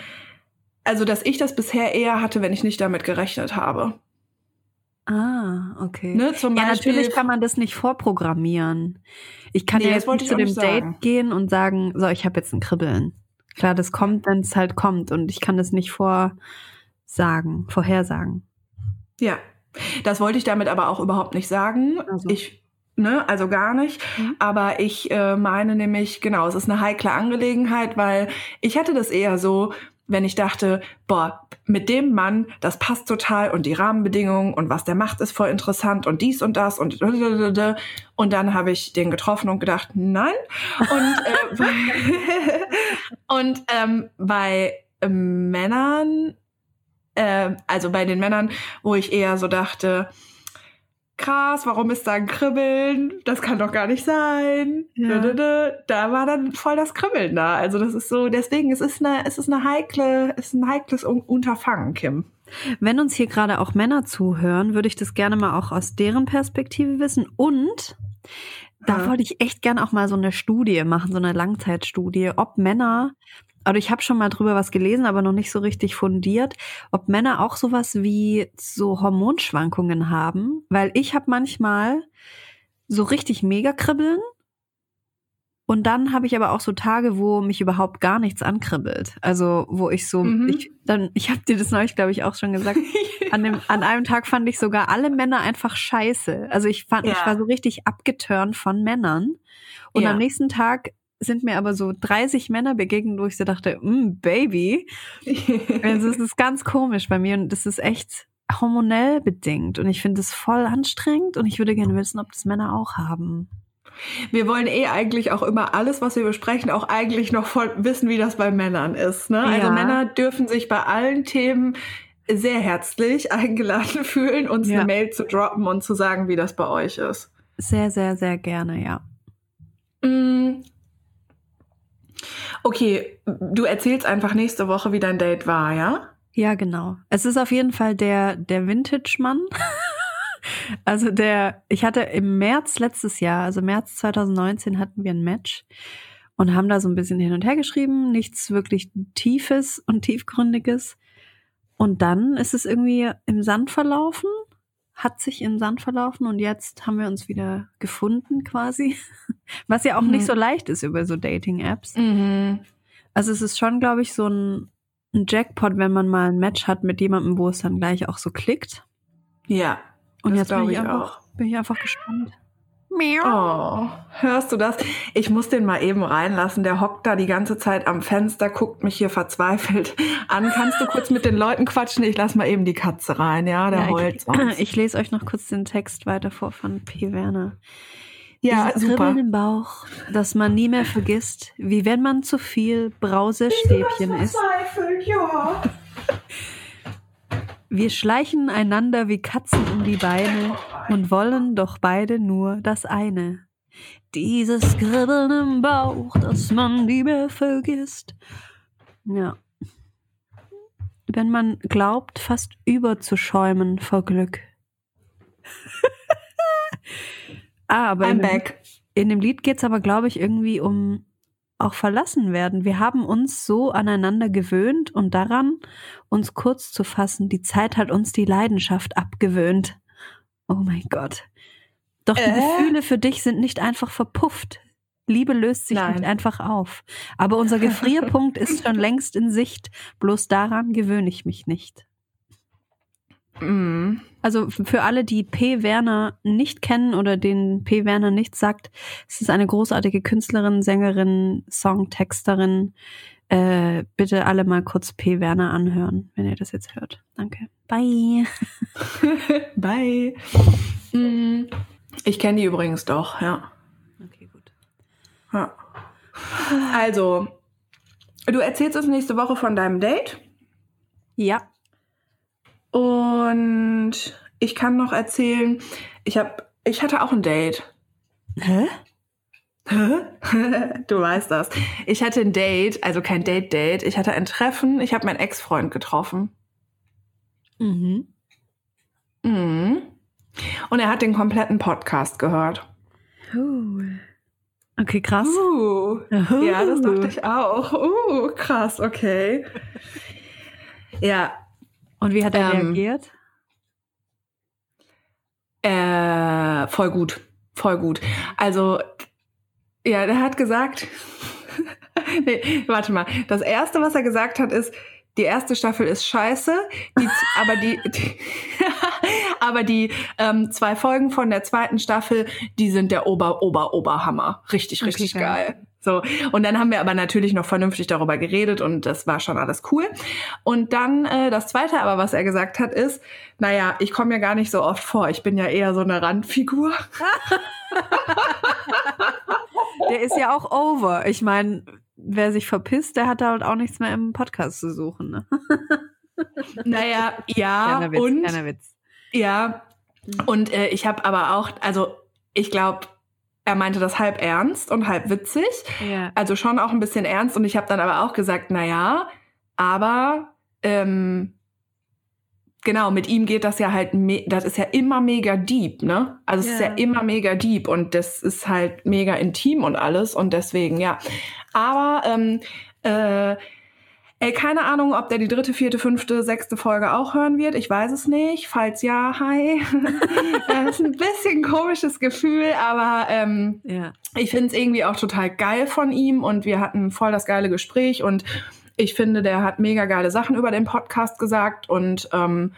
also dass ich das bisher eher hatte, wenn ich nicht damit gerechnet habe. Ah, okay. Ne? Ja, natürlich kann man das nicht vorprogrammieren. Ich kann Nee, ja jetzt nicht ich zu dem nicht Date sagen. gehen und sagen, so, ich habe jetzt ein Kribbeln. Klar, das kommt, wenn es halt kommt und ich kann das nicht vorsagen, vorhersagen. Ja, das wollte ich damit aber auch überhaupt nicht sagen. Also. Ich, ne, also gar nicht. Mhm. Aber ich äh, meine nämlich, genau, es ist eine heikle Angelegenheit, weil ich hatte das eher so, wenn ich dachte, boah, mit dem Mann, das passt total und die Rahmenbedingungen und was der macht, ist voll interessant und dies und das und und dann habe ich den getroffen und gedacht, nein. Und, äh, und ähm, bei ähm, Männern äh, also bei den Männern, wo ich eher so dachte, krass, warum ist da ein Kribbeln? Das kann doch gar nicht sein. Ja. Da war dann voll das Kribbeln da. Also das ist so, deswegen, es ist eine, es ist eine heikle, es ist ein heikles Un- Unterfangen, Kim. Wenn uns hier gerade auch Männer zuhören, würde ich das gerne mal auch aus deren Perspektive wissen. Und da wollte ich echt gerne auch mal so eine Studie machen, so eine Langzeitstudie, ob Männer, also ich habe schon mal drüber was gelesen, aber noch nicht so richtig fundiert, ob Männer auch sowas wie so Hormonschwankungen haben. Weil ich habe manchmal so richtig mega kribbeln. Und dann habe ich aber auch so Tage, wo mich überhaupt gar nichts ankribbelt. Also wo ich so, Mhm. ich dann, ich habe dir das neulich, glaube ich, auch schon gesagt. An, dem, an einem Tag fand ich sogar alle Männer einfach scheiße. Also ich fand, ich Ja. war so richtig abgeturnt von Männern. Und Ja. am nächsten Tag sind mir aber so 30 Männer begegnet, wo ich so dachte, mm, Baby. Also es ist ganz komisch bei mir und das ist echt hormonell bedingt. Und ich finde es voll anstrengend und ich würde gerne wissen, ob das Männer auch haben. Wir wollen eh eigentlich auch immer alles, was wir besprechen, auch eigentlich noch voll wissen, wie das bei Männern ist. Ne? Also Ja. Männer dürfen sich bei allen Themen sehr herzlich eingeladen fühlen, uns Ja. eine Mail zu droppen und zu sagen, wie das bei euch ist. Sehr, sehr, sehr gerne, ja. Okay, du erzählst einfach nächste Woche, wie dein Date war, ja? Ja, genau. Es ist auf jeden Fall der, der Vintage-Mann. also der, ich hatte im März letztes Jahr, also März 2019 hatten wir ein Match und haben da so ein bisschen hin und her geschrieben, nichts wirklich Tiefes und Tiefgründiges. Und dann ist es irgendwie im Sand verlaufen, hat sich im Sand verlaufen und jetzt haben wir uns wieder gefunden quasi. Was ja auch Mhm. nicht so leicht ist über so Dating-Apps. Mhm. Also es ist schon, glaube ich, so ein, ein Jackpot, wenn man mal ein Match hat mit jemandem, wo es dann gleich auch so klickt. Ja. Und Das jetzt bin ich, ich einfach, bin ich einfach gespannt. Oh, hörst du das? Ich muss den mal eben reinlassen. Der hockt da die ganze Zeit am Fenster, guckt mich hier verzweifelt an. Kannst du kurz mit den Leuten quatschen? Ich lass mal eben die Katze rein, ja? Der Ja, heult ich, sonst. ich lese euch noch kurz den Text weiter vor von P. Werner. ja, Dieses super. Im Bauch, das man nie mehr vergisst, wie wenn man zu viel Brausestäbchen isst. Verzweifelt, ja. Wir schleichen einander wie Katzen um die Beine und wollen doch beide nur das eine. Dieses Kribbeln im Bauch, das man mehr vergisst. Ja. Wenn man glaubt, fast überzuschäumen vor Glück. ah, aber I'm in dem, back. in dem Lied geht's aber, glaube ich, irgendwie um auch verlassen werden. Wir haben uns so aneinander gewöhnt und daran, uns kurz zu fassen. Die Zeit hat uns die Leidenschaft abgewöhnt. Oh mein Gott. Doch die Äh? Gefühle für dich sind nicht einfach verpufft. Liebe löst sich Nein. nicht einfach auf. Aber unser Gefrierpunkt ist schon längst in Sicht. Bloß daran gewöhne ich mich nicht. Mm. Also für alle, die P. Werner nicht kennen oder den P. Werner nichts sagt, es ist eine großartige Künstlerin, Sängerin, Songtexterin. Äh, bitte alle mal kurz P. Werner anhören, wenn ihr das jetzt hört. Danke. Bye. Bye. Mm. Ich kenne die übrigens doch, ja. Okay, Ja. Also, du erzählst uns nächste Woche von deinem Date. Ja. Und ich kann noch erzählen, ich habe, ich hatte auch ein Date. Hä? Du weißt das. Ich hatte ein Date, also kein Date-Date. Ich hatte ein Treffen. Ich habe meinen Ex-Freund getroffen. Mhm. Mhm. Und er hat den kompletten Podcast gehört. Uh. Okay, krass. Uh. Uh. Ja, das dachte ich auch. Uh, krass, okay. Ja, Und wie hat er Ähm, reagiert? Äh, voll gut. Voll gut. Also, ja, der hat gesagt. nee, warte mal. Das erste, was er gesagt hat, ist, die erste Staffel ist scheiße, die, aber die, die aber die ähm, zwei Folgen von der zweiten Staffel, die sind der Ober, Ober, Oberhammer. Richtig, Okay, richtig geil. geil. So. Und dann haben wir aber natürlich noch vernünftig darüber geredet und das war schon alles cool. Und dann äh, das zweite aber, was er gesagt hat, ist, naja, ich komme ja gar nicht so oft vor. Ich bin ja eher so eine Randfigur. Der ist ja auch over. Ich meine, wer sich verpisst, der hat halt auch nichts mehr im Podcast zu suchen. Ne? Naja, ja, Kleiner Witz, und kleiner Witz. ja. Und äh, ich habe aber auch, also ich glaube, er meinte das halb ernst und halb witzig. Ja. Also schon auch ein bisschen ernst. Und ich habe dann aber auch gesagt, naja, aber ähm, genau, mit ihm geht das ja halt, das ist ja immer mega deep, ne? Also es ist Ja. ja immer mega deep und das ist halt mega intim und alles und deswegen, ja. Aber ähm, äh, Ey, keine Ahnung, ob der die dritte, vierte, fünfte, sechste Folge auch hören wird. Ich weiß es nicht. Falls ja, hi. das ist ein bisschen ein komisches Gefühl, aber ähm, Ja. ich finde es irgendwie auch total geil von ihm und wir hatten voll das geile Gespräch und ich finde, der hat mega geile Sachen über den Podcast gesagt und ähm,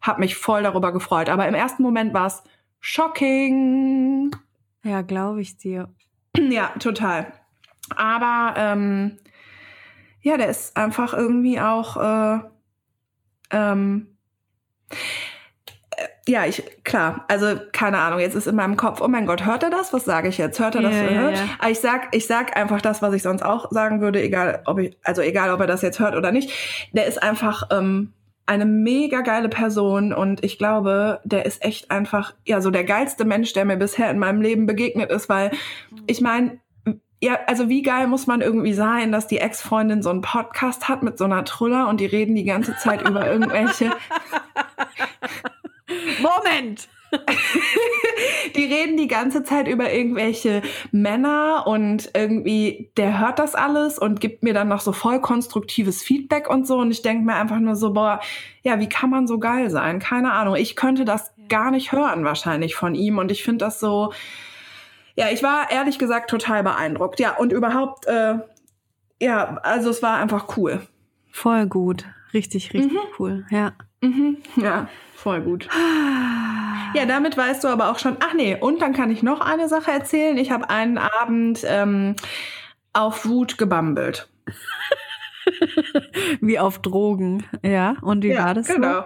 hat mich voll darüber gefreut. Aber im ersten Moment war es shocking. Ja, glaube ich dir. Ja, total. Aber ähm, ja, der ist einfach irgendwie auch äh, ähm, äh, ja, ich, klar, also keine Ahnung, jetzt ist in meinem Kopf, oh mein Gott, hört er das? Was sage ich jetzt? Hört er das? Ja, ja, ja. Aber ich sag, ich sag einfach das, was ich sonst auch sagen würde, egal ob ich, also egal ob er das jetzt hört oder nicht. Der ist einfach ähm, eine mega geile Person und ich glaube, der ist echt einfach, ja, so der geilste Mensch, der mir bisher in meinem Leben begegnet ist, weil ich meine, ja, also wie geil muss man irgendwie sein, dass die Ex-Freundin so einen Podcast hat mit so einer Truller und die reden die ganze Zeit über irgendwelche, Moment! die reden die ganze Zeit über irgendwelche Männer und irgendwie, der hört das alles und gibt mir dann noch so voll konstruktives Feedback und so und ich denke mir einfach nur so, boah, ja, wie kann man so geil sein? Keine Ahnung. Ich könnte das gar nicht hören wahrscheinlich von ihm und ich finde das so, ja, ich war ehrlich gesagt total beeindruckt. Ja, und überhaupt, äh, ja, also es war einfach cool. Voll gut. Richtig, richtig cool. Ja. Mhm, ja, voll gut. Ja, damit weißt du aber auch schon. Ach nee, und dann kann ich noch eine Sache erzählen. Ich habe einen Abend ähm, auf Wut gebambelt. Wie auf Drogen. Ja. Und wie war das genau.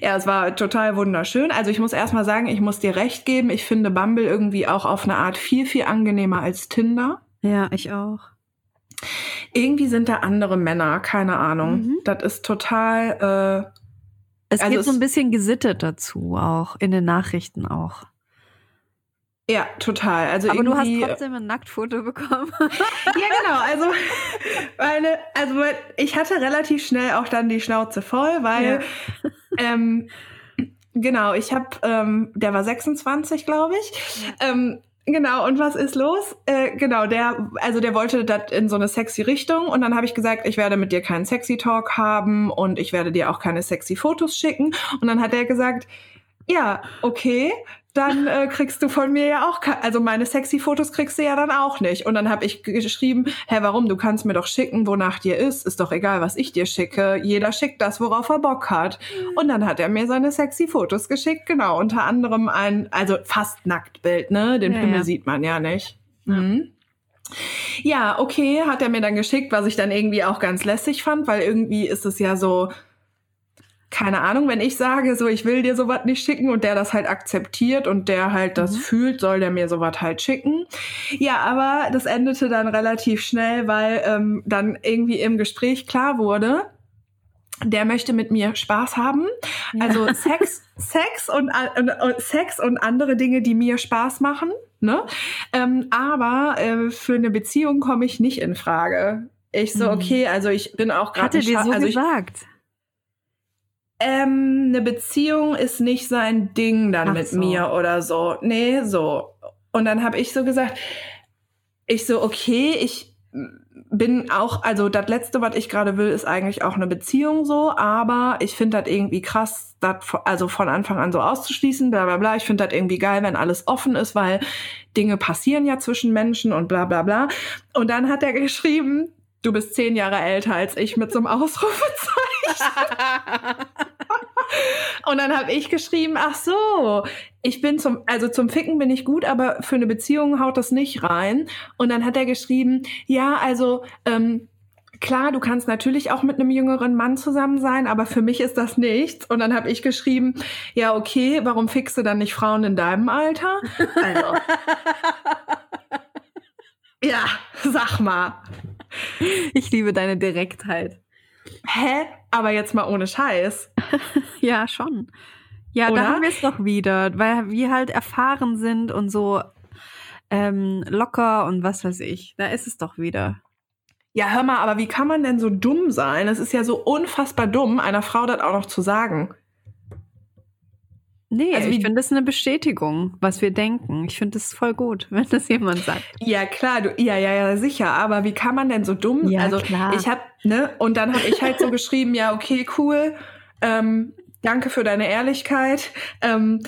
Ja, es war total wunderschön. Also ich muss erstmal sagen, ich muss dir recht geben. Ich finde Bumble irgendwie auch auf eine Art viel, viel angenehmer als Tinder. so? Ja, ich auch. Irgendwie sind da andere Männer, keine Ahnung. Mhm. Das ist total, äh, Es Also geht so ein bisschen gesittet dazu, auch in den Nachrichten auch. äh, ja, total. Also Aber du hast irgendwie, trotzdem ein Nacktfoto bekommen. Ja, genau. Also, meine, also ich hatte relativ schnell auch dann die Schnauze voll, weil ähm, genau, ich habe, ähm, der war 26, glaube ich. Ähm, genau, und was ist los? Äh, genau, der, also der wollte das in so eine sexy Richtung und dann habe ich gesagt, ich werde mit dir keinen sexy Talk haben und ich werde dir auch keine sexy Fotos schicken. Und dann hat er gesagt, ja, okay, dann äh, kriegst du von mir ja auch, also meine sexy Fotos kriegst du ja dann auch nicht. Und dann habe ich geschrieben, hä, warum? Du kannst mir doch schicken, wonach dir ist. Ist doch egal, was ich dir schicke. Jeder schickt das, worauf er Bock hat. Und dann hat er mir seine sexy Fotos geschickt, genau. Unter anderem ein, also fast Nacktbild, ne? Den Ja, Pimmel ja. sieht man ja nicht. Mhm. Ja, okay, hat er mir dann geschickt, was ich dann irgendwie auch ganz lässig fand, weil irgendwie ist es ja so, keine Ahnung, wenn ich sage, so ich will dir sowas nicht schicken und der das halt akzeptiert und der halt das mhm. fühlt, soll der mir sowas halt schicken. Ja, aber das endete dann relativ schnell, weil ähm, dann irgendwie im Gespräch klar wurde, der möchte mit mir Spaß haben. Ja. Also Sex, Sex und, und, und, Sex und andere Dinge, die mir Spaß machen. Ne? Ähm, aber äh, für eine Beziehung komme ich nicht in Frage. Ich so, mhm. okay, also ich bin auch gerade. Hatte dir so also gesagt? Ich, ähm, eine Beziehung ist nicht sein Ding dann Ach mit so. mir oder so. Nee, so. Und dann habe ich so gesagt, ich so, okay, ich bin auch, also das Letzte, was ich gerade will, ist eigentlich auch eine Beziehung so, aber ich finde das irgendwie krass, das also von Anfang an so auszuschließen, bla bla bla. Ich finde das irgendwie geil, wenn alles offen ist, weil Dinge passieren ja zwischen Menschen und bla bla bla. Und dann hat er geschrieben, du bist zehn Jahre älter als ich mit so einem Ausrufezeichen. und dann habe ich geschrieben, ach so, ich bin zum, also zum Ficken bin ich gut, aber für eine Beziehung haut das nicht rein. Und dann hat er geschrieben, ja, also ähm, klar, du kannst natürlich auch mit einem jüngeren Mann zusammen sein, aber für mich ist das nichts. Und dann habe ich geschrieben, ja, okay, warum fickst du dann nicht Frauen in deinem Alter? Also. ja, sag mal. Ich liebe deine Direktheit. Hä? Aber jetzt mal ohne Scheiß. ja, schon. Ja, Oder? da haben wir es doch wieder, weil wir halt erfahren sind und so ähm, locker und was weiß ich. Da ist es doch wieder. Ja, hör mal, aber wie kann man denn so dumm sein? Es ist ja so unfassbar dumm, einer Frau das auch noch zu sagen. Nee, also ich finde das eine Bestätigung, was wir denken. Ich finde das voll gut, wenn das jemand sagt. Ja, klar, du, ja, ja, ja, sicher. Aber wie kann man denn so dumm? Ja, also klar. ich habe, ne, und dann habe ich halt so geschrieben, ja, okay, cool. Ähm, danke für deine Ehrlichkeit. Ähm,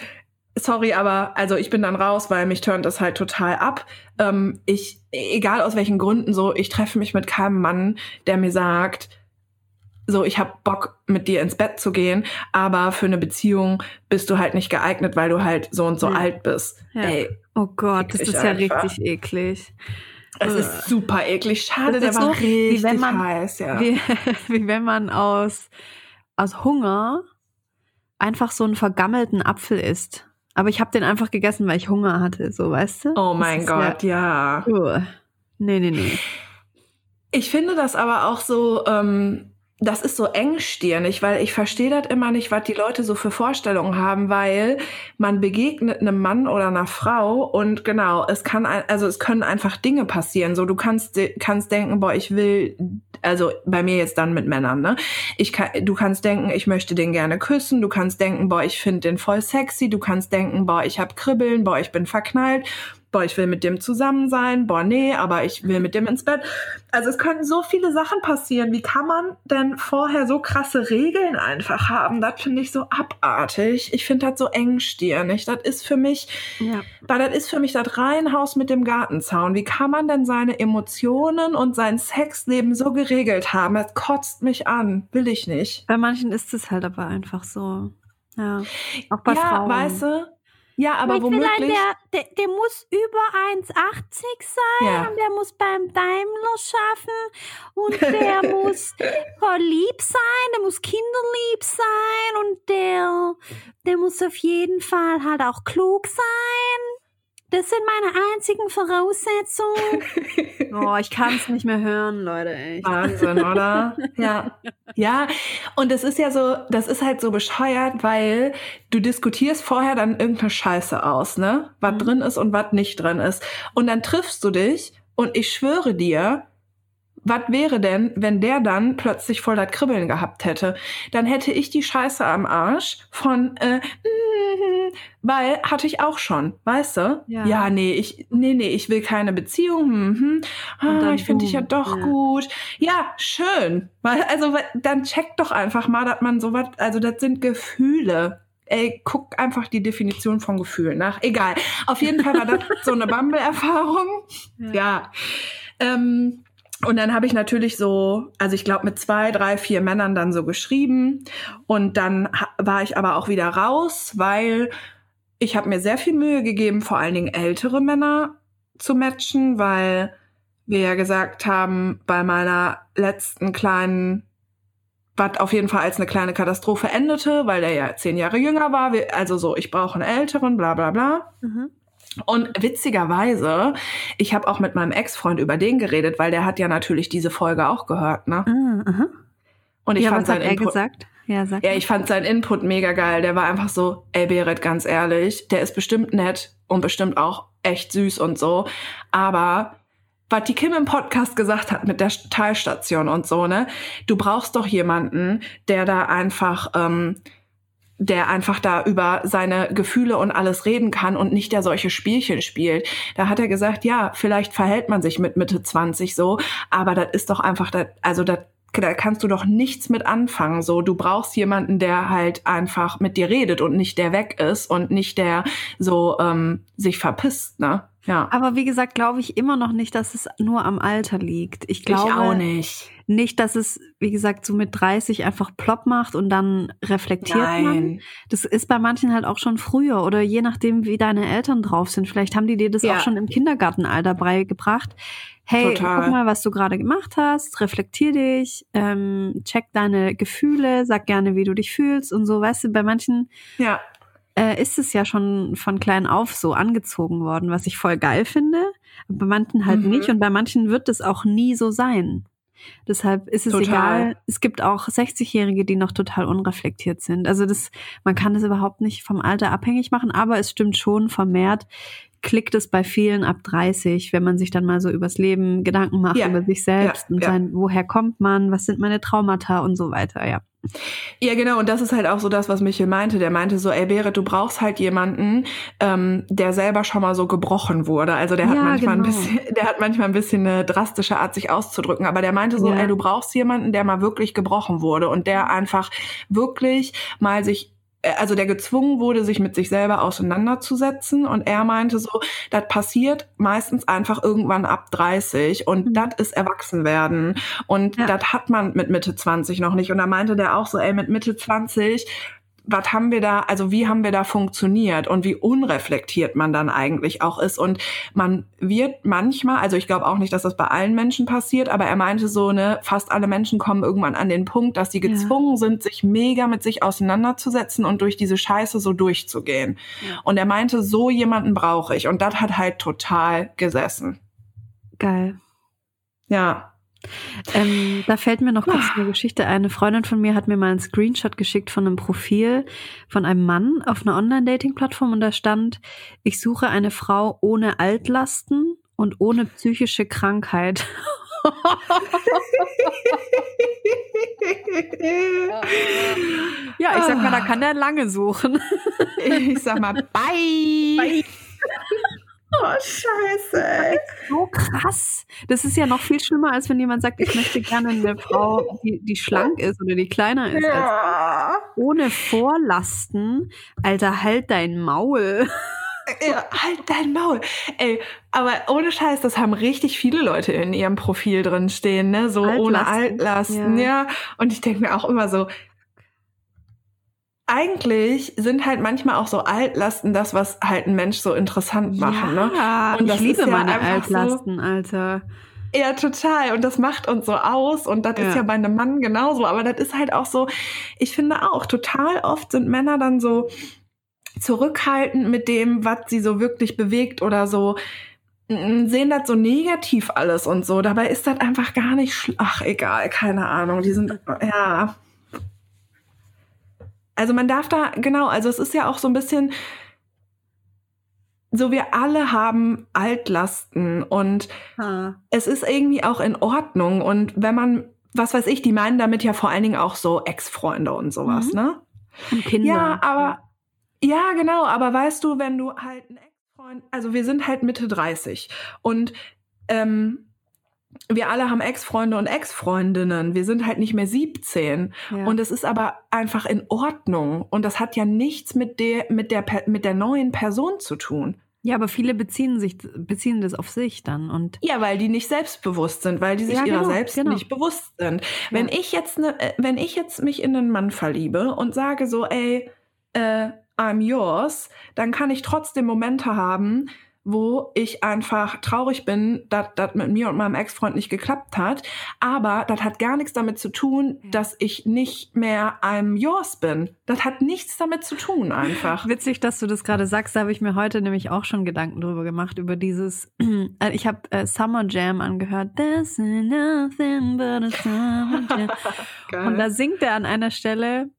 sorry, aber also ich bin dann raus, weil mich turnt das halt total ab. Ähm, ich, egal aus welchen Gründen so, ich treffe mich mit keinem Mann, der mir sagt, so, ich hab Bock, mit dir ins Bett zu gehen, aber für eine Beziehung bist du halt nicht geeignet, weil du halt so und so ja. alt bist. Ja. Ey, oh Gott, das ist einfach. ja richtig eklig. Es ist super eklig. Schade, der war so, richtig wie man, heiß, ja. Wie, wie wenn man aus, aus Hunger einfach so einen vergammelten Apfel isst. Aber ich habe den einfach gegessen, weil ich Hunger hatte, so weißt du? Oh mein Gott, ja. ja. Nee, nee, nee. Ich finde das aber auch so, ähm, das ist so engstirnig, weil ich verstehe das immer nicht, was die Leute so für Vorstellungen haben, weil man begegnet einem Mann oder einer Frau und genau, es kann also es können einfach Dinge passieren. So du kannst kannst denken, boah, ich will also bei mir jetzt dann mit Männern, ne? Ich kann du kannst denken, ich möchte den gerne küssen, du kannst denken, boah, ich finde den voll sexy, du kannst denken, boah, ich habe Kribbeln, boah, ich bin verknallt boah, ich will mit dem zusammen sein, boah, nee, aber ich will mit dem ins Bett. Also es können so viele Sachen passieren. Wie kann man denn vorher so krasse Regeln einfach haben? Das finde ich so abartig. Ich finde das so engstirnig. Das ist für mich, ja. weil das ist für mich das Reihenhaus mit dem Gartenzaun. Wie kann man denn seine Emotionen und sein Sexleben so geregelt haben? Das kotzt mich an. Will ich nicht. Bei manchen ist es halt aber einfach so. Ja. Auch bei ja, Frauen. Weißt du, ja, aber womöglich... Der, der, der muss über 1,80 sein ja. und der muss beim Daimler schaffen und der muss lieb sein, der muss kinderlieb sein und der, der muss auf jeden Fall halt auch klug sein. Das sind meine einzigen Voraussetzungen. oh, ich kann es nicht mehr hören, Leute. Echt. Wahnsinn, oder? ja. Ja, und das ist ja so, das ist halt so bescheuert, weil du diskutierst vorher dann irgendeine Scheiße aus, ne? Was mhm. drin ist und was nicht drin ist. Und dann triffst du dich und ich schwöre dir, was wäre denn, wenn der dann plötzlich voll das Kribbeln gehabt hätte? Dann hätte ich die Scheiße am Arsch von, äh, mm, weil hatte ich auch schon, weißt du? Ja, ja nee, ich, nee, nee, ich will keine Beziehung. Hm, hm. Ah, ich finde dich ja doch ja. gut. Ja, schön. Also, dann check doch einfach mal, dass man sowas, also das sind Gefühle. Ey, guck einfach die Definition von Gefühlen nach. Egal. Auf jeden Fall war das so eine Bumble-Erfahrung. Ja. ja. Ähm, und dann habe ich natürlich so, also ich glaube mit zwei, drei, vier Männern dann so geschrieben. Und dann war ich aber auch wieder raus, weil ich habe mir sehr viel Mühe gegeben, vor allen Dingen ältere Männer zu matchen, weil wir ja gesagt haben, bei meiner letzten kleinen was auf jeden Fall als eine kleine Katastrophe endete, weil der ja zehn Jahre jünger war. Also so, ich brauche einen älteren, bla bla bla. Mhm. Und witzigerweise, ich habe auch mit meinem Ex-Freund über den geredet, weil der hat ja natürlich diese Folge auch gehört, ne? Mhm. Und ich ja, fand was seinen hat er Input, gesagt? Ja, ja, ich fand seinen Input mega geil. Der war einfach so, ey Berit, ganz ehrlich, der ist bestimmt nett und bestimmt auch echt süß und so. Aber was die Kim im Podcast gesagt hat mit der Teilstation und so, ne? Du brauchst doch jemanden, der da einfach, ähm, der einfach da über seine Gefühle und alles reden kann und nicht der solche Spielchen spielt. Da hat er gesagt, ja, vielleicht verhält man sich mit Mitte 20 so, aber das ist doch einfach, das, also das da kannst du doch nichts mit anfangen. So, du brauchst jemanden, der halt einfach mit dir redet und nicht der weg ist und nicht der so ähm, sich verpisst, ne? Ja. Aber wie gesagt, glaube ich immer noch nicht, dass es nur am Alter liegt. Ich glaube ich auch nicht. nicht, dass es, wie gesagt, so mit 30 einfach plopp macht und dann reflektiert man. Nein. Das ist bei manchen halt auch schon früher oder je nachdem, wie deine Eltern drauf sind. Vielleicht haben die dir das Ja. auch schon im Kindergartenalter beigebracht. Hey, Total. guck mal, was du gerade gemacht hast, reflektier dich, ähm, check deine Gefühle, sag gerne, wie du dich fühlst und so. Weißt du, bei manchen Ja. Äh, ist es ja schon von klein auf so angezogen worden, was ich voll geil finde. Bei manchen halt Mhm. nicht und bei manchen wird es auch nie so sein. Deshalb ist es Total. egal. Es gibt auch 60-Jährige, die noch total unreflektiert sind. Also das, man kann das überhaupt nicht vom Alter abhängig machen, aber es stimmt schon vermehrt. Klickt es bei vielen ab 30, wenn man sich dann mal so übers Leben Gedanken macht, Ja. über sich selbst Ja, und sein, woher kommt man, was sind meine Traumata und so weiter, ja. Ja, genau, und das ist halt auch so das, was Michel meinte. Der meinte so, ey Berit, du brauchst halt jemanden, ähm, der selber schon mal so gebrochen wurde. Also der hat Ja, manchmal genau. ein bisschen, der hat manchmal ein bisschen eine drastische Art, sich auszudrücken. Aber der meinte so, Ja. ey, du brauchst jemanden, der mal wirklich gebrochen wurde und der einfach wirklich mal sich also der gezwungen wurde, sich mit sich selber auseinanderzusetzen. Und er meinte so, das passiert meistens einfach irgendwann ab 30 und Mhm. das ist Erwachsenwerden. Und Ja. das hat man mit Mitte 20 noch nicht. Und da meinte der auch so, ey, mit Mitte 20, was haben wir da, also wie haben wir da funktioniert und wie unreflektiert man dann eigentlich auch ist. Und man wird manchmal, also ich glaube auch nicht, dass das bei allen Menschen passiert, aber er meinte so, ne, fast alle Menschen kommen irgendwann an den Punkt, dass sie Ja. gezwungen sind, sich mega mit sich auseinanderzusetzen und durch diese Scheiße so durchzugehen. Ja. Und er meinte, so jemanden brauche ich. Und das hat halt total gesessen. Geil. Ja. Ähm, da fällt mir noch kurz Ah. eine Geschichte ein. Eine Freundin von mir hat mir mal einen Screenshot geschickt von einem Profil von einem Mann auf einer Online-Dating-Plattform und da stand, ich suche eine Frau ohne Altlasten und ohne psychische Krankheit. Ja, ich sag mal, da kann der lange suchen. Ich sag mal, bye. Bye. Oh, scheiße. ey. So krass. Das ist ja noch viel schlimmer, als wenn jemand sagt, ich möchte gerne eine Frau, die, die schlank ist oder die kleiner ist Ja. ohne Vorlasten. Alter, halt dein Maul. Ja, halt dein Maul. Ey, aber ohne Scheiß, das haben richtig viele Leute in ihrem Profil drin stehen, ne? So ohne Altlasten. Altlasten, Ja. ja. Und ich denke mir auch immer so, eigentlich sind halt manchmal auch so Altlasten das, was halt ein Mensch so interessant machen, ne? Ja, Und das ich liebe ist ja meine einfach so- Altlasten, Alter. Ja, total. Und das macht uns so aus. Und das ist Ja. ja bei einem Mann genauso. Aber das ist halt auch so, ich finde auch, total oft sind Männer dann so zurückhaltend mit dem, was sie so wirklich bewegt oder so mm, sehen das so negativ alles und so. Dabei ist das einfach gar nicht Ach, egal, keine Ahnung. Die sind, ja. Also man darf da, genau, also es ist ja auch so ein bisschen, so wir alle haben Altlasten und Ha. es ist irgendwie auch in Ordnung. Und wenn man, was weiß ich, die meinen damit ja vor allen Dingen auch so Ex-Freunde und sowas, Mhm. ne? Und Kinder. Ja, aber, ja, genau, aber weißt du, wenn du halt einen Ex-Freund, also wir sind halt Mitte 30 und ähm, wir alle haben Ex-Freunde und Ex-Freundinnen. Wir sind halt nicht mehr 17. Ja. Und es ist aber einfach in Ordnung. Und das hat ja nichts mit der, mit der, mit der neuen Person zu tun. ja, aber viele beziehen sich, beziehen das auf sich dann und Ja, weil die nicht selbstbewusst sind, weil die sich Ja, ihrer genau, selbst genau. nicht bewusst sind. Wenn ich jetzt ne, äh, wenn ich jetzt mich in einen Mann verliebe und sage so, ey, äh, I'm yours, dann kann ich trotzdem Momente haben, wo ich einfach traurig bin, dass das mit mir und meinem Ex-Freund nicht geklappt hat. Aber das hat gar nichts damit zu tun, dass ich nicht mehr I'm yours bin. Das hat nichts damit zu tun einfach. Witzig, dass du das gerade sagst. Da habe ich mir heute nämlich auch schon Gedanken drüber gemacht, über dieses, äh, ich habe äh, Summer Jam angehört. There's nothing but a Summer Jam. und da singt er an einer Stelle,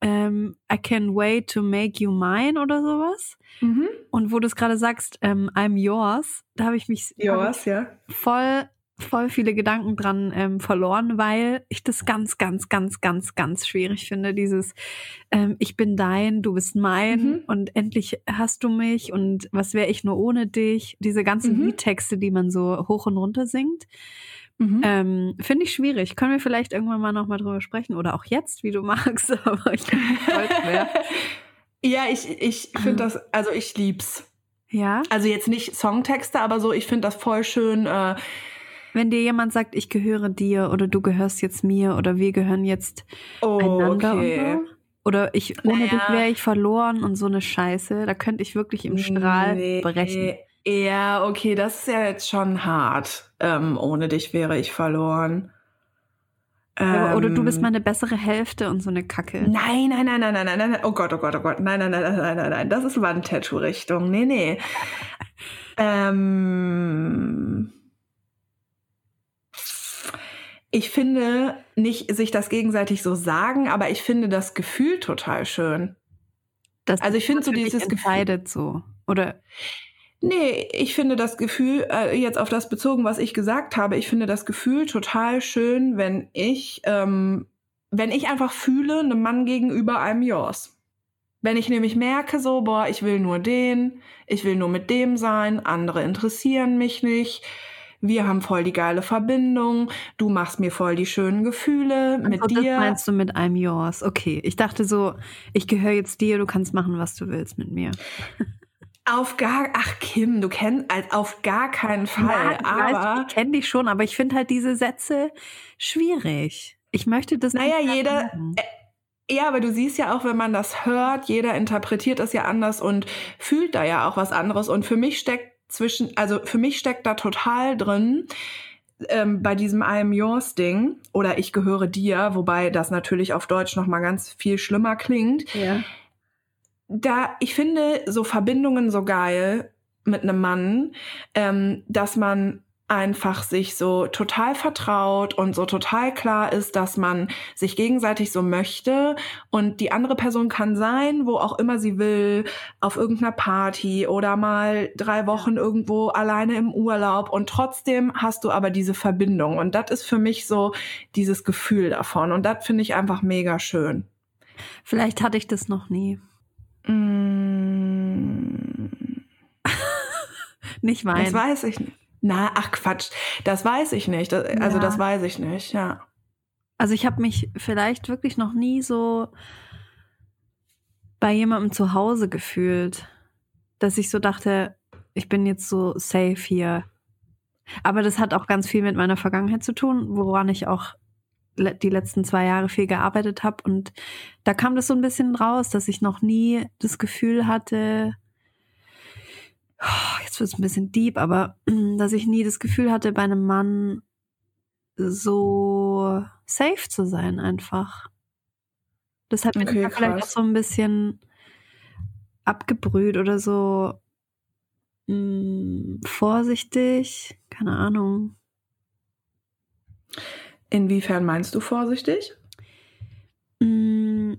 ähm, I can wait to make you mine oder sowas. Mhm. Und wo du es gerade sagst, ähm, I'm yours, da habe ich mich yours, ja. voll, voll viele Gedanken dran ähm, verloren, weil ich das ganz, ganz, ganz, ganz, ganz schwierig finde. Dieses ähm, Ich bin dein, du bist mein mhm. und endlich hast du mich und was wäre ich nur ohne dich? Diese ganzen mhm. Liedtexte, die man so hoch und runter singt. Mhm. Ähm, Finde ich schwierig. Können wir vielleicht irgendwann mal nochmal drüber sprechen oder auch jetzt, wie du magst, aber ich mehr. ja, ich, ich finde das, also ich lieb's. Ja. Also jetzt nicht Songtexte, aber so, ich finde das voll schön. Äh, wenn dir jemand sagt, ich gehöre dir oder du gehörst jetzt mir oder wir gehören jetzt oh, einander okay. so. Oder ich, ohne naja. dich wäre ich verloren und so eine Scheiße. Da könnte ich wirklich im Strahl nee, brechen. Ja, okay, das ist ja jetzt schon hart. Ähm, ohne dich wäre ich verloren. Ja, oder du bist ähm, meine bessere Hälfte und so eine Kacke. Nein, nein, nein, nein, nein, nein, nein. Oh Gott, oh Gott, oh Gott. Nein, nein, nein, nein, nein, nein, nein. Das ist Wandtattoo-Richtung. Nee, nee. ähm, ich finde nicht sich das gegenseitig so sagen, aber ich finde das Gefühl total schön. Das also ich finde so dieses Gefühl, so oder Nee, ich finde das Gefühl, äh, jetzt auf das bezogen, was ich gesagt habe, ich finde das Gefühl total schön, wenn ich, ähm, wenn ich einfach fühle, einem Mann gegenüber einem yours. Wenn ich nämlich merke, so, boah, ich will nur den, ich will nur mit dem sein, andere interessieren mich nicht, wir haben voll die geile Verbindung, du machst mir voll die schönen Gefühle also mit dir. Das meinst du mit I'm yours? Okay, ich dachte so, ich gehöre jetzt dir, du kannst machen, was du willst mit mir. Auf gar, ach Kim, du kennst, also auf gar keinen Fall. Ja, aber weiß, ich kenne dich schon, aber ich finde halt diese Sätze schwierig. Ich möchte das. Naja, jeder. Äh, ja, aber du siehst ja auch, wenn man das hört, jeder interpretiert das ja anders und fühlt da ja auch was anderes. Und für mich steckt zwischen, also für mich steckt da total drin, ähm, bei diesem I am yours Ding oder ich gehöre dir, wobei das natürlich auf Deutsch noch mal ganz viel schlimmer klingt. Ja da, ich finde so Verbindungen so geil mit einem Mann, ähm, dass man einfach sich so total vertraut und so total klar ist, dass man sich gegenseitig so möchte. Und die andere Person kann sein, wo auch immer sie will, auf irgendeiner Party oder mal drei Wochen irgendwo alleine im Urlaub. Und trotzdem hast du aber diese Verbindung. Und das ist für mich so dieses Gefühl davon. Und das finde ich einfach mega schön. Vielleicht hatte ich das noch nie. Mm. nicht meinen. Das weiß ich nicht. Na, ach Quatsch. Das weiß ich nicht. Das, also ja. das weiß ich nicht, ja. Also ich habe mich vielleicht wirklich noch nie so bei jemandem zu Hause gefühlt, dass ich so dachte, ich bin jetzt so safe hier. Aber das hat auch ganz viel mit meiner Vergangenheit zu tun, woran ich auch die letzten zwei Jahre viel gearbeitet habe. Und da kam das so ein bisschen raus, dass ich noch nie das Gefühl hatte, oh, jetzt wird es ein bisschen deep, aber dass ich nie das Gefühl hatte, bei einem Mann so safe zu sein einfach. Das hat okay, mich vielleicht auch so ein bisschen abgebrüht oder so mh, mm, vorsichtig, keine Ahnung. Inwiefern meinst du vorsichtig? Mm,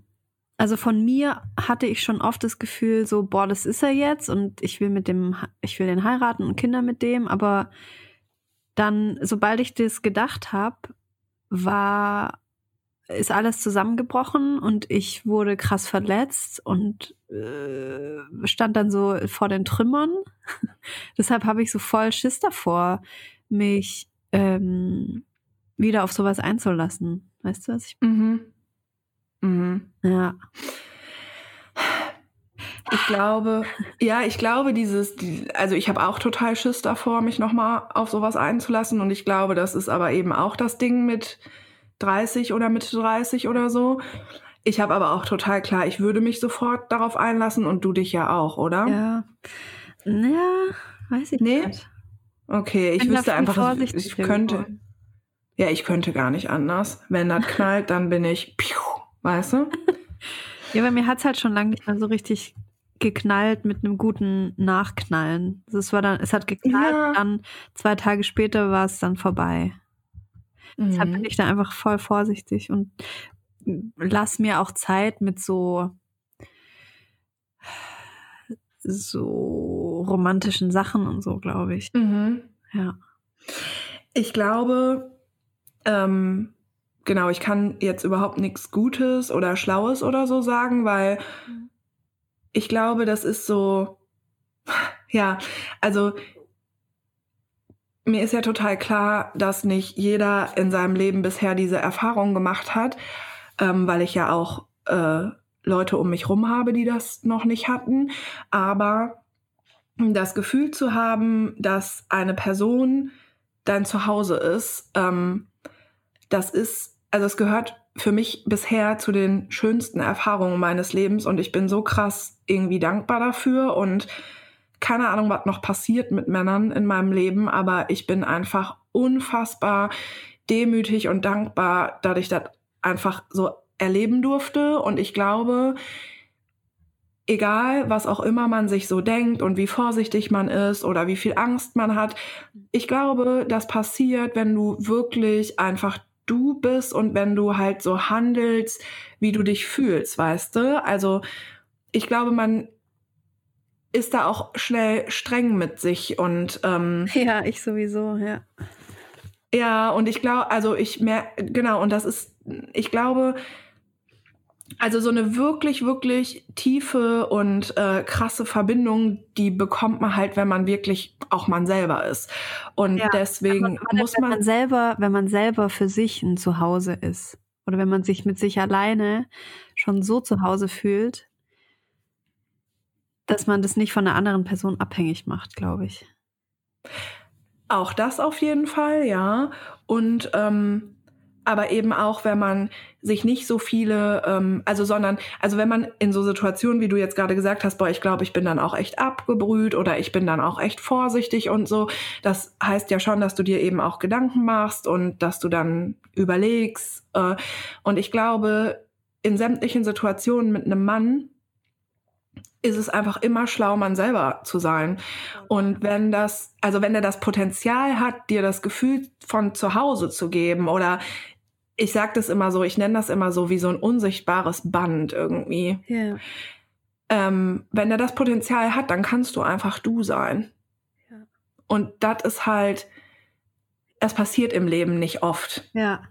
also von mir hatte ich schon oft das Gefühl, so, boah, das ist er jetzt und ich will mit dem, ich will den heiraten und Kinder mit dem, aber dann, sobald ich das gedacht habe, war, ist alles zusammengebrochen und ich wurde krass verletzt und äh, stand dann so vor den Trümmern. Deshalb habe ich so voll Schiss davor, mich ähm, wieder auf sowas einzulassen. Weißt du, was ich mhm. Mhm. Ja. Ich glaube, ja, ich glaube, dieses, also ich habe auch total Schiss davor, mich nochmal auf sowas einzulassen. Und ich glaube, das ist aber eben auch das Ding mit 30 oder Mitte 30 oder so. Ich habe aber auch total klar, ich würde mich sofort darauf einlassen und du dich ja auch, oder? Ja. Ja, weiß ich Nee? nicht. Okay, ich bin wüsste einfach, ich könnte. geworden. Ja, ich könnte gar nicht anders. Wenn das knallt, dann bin ich, piu, weißt du? Ja, bei mir hat's halt schon lange nicht mehr so richtig geknallt mit einem guten Nachknallen. Es war dann, es hat geknallt, Ja. dann zwei Tage später war es dann vorbei. Deshalb bin Mhm. ich da einfach voll vorsichtig und lass mir auch Zeit mit so so romantischen Sachen und so, glaube ich. Mhm. Ja. Ich glaube, ähm, genau, ich kann jetzt überhaupt nichts Gutes oder Schlaues oder so sagen, weil Mhm. ich glaube, das ist so, ja, also mir ist ja total klar, dass nicht jeder in seinem Leben bisher diese Erfahrung gemacht hat, ähm, weil ich ja auch äh, Leute um mich rum habe, die das noch nicht hatten. Aber das Gefühl zu haben, dass eine Person dein Zuhause ist, ähm, das ist, also es gehört für mich bisher zu den schönsten Erfahrungen meines Lebens und ich bin so krass irgendwie dankbar dafür und keine Ahnung, was noch passiert mit Männern in meinem Leben, aber ich bin einfach unfassbar demütig und dankbar, dass ich das einfach so erleben durfte und ich glaube, egal was auch immer man sich so denkt und wie vorsichtig man ist oder wie viel Angst man hat, ich glaube, das passiert, wenn du wirklich einfach du bist und wenn du halt so handelst, wie du dich fühlst, weißt du? Also ich glaube, man ist da auch schnell streng mit sich und ähm, Ja, ich sowieso, ja. ja, und ich glaube, also ich mer genau, und das ist, ich glaube, also so eine wirklich, wirklich tiefe und äh, krasse Verbindung, die bekommt man halt, wenn man wirklich auch man selber ist. Und Ja, deswegen Man- man- muss wenn man man, selber, wenn man selber für sich ein Zuhause ist oder wenn man sich mit sich alleine schon so zu Hause fühlt, dass man das nicht von einer anderen Person abhängig macht, glaube ich. Auch das auf jeden Fall, ja. Und ähm, aber eben auch, wenn man sich nicht so viele, ähm, also sondern, also wenn man in so Situationen, wie du jetzt gerade gesagt hast, boah, ich glaube, ich bin dann auch echt abgebrüht oder ich bin dann auch echt vorsichtig und so, das heißt ja schon, dass du dir eben auch Gedanken machst und dass du dann überlegst. Äh, und ich glaube, in sämtlichen Situationen mit einem Mann ist es einfach immer schlau, man selber zu sein. Und wenn das, also wenn er das Potenzial hat, dir das Gefühl von zu Hause zu geben oder ich sag das immer so, ich nenne das immer so wie so ein unsichtbares Band irgendwie. Ja. Ähm, wenn er das Potenzial hat, dann kannst du einfach du sein. Ja. Und das ist halt, es passiert im Leben nicht oft. Ja.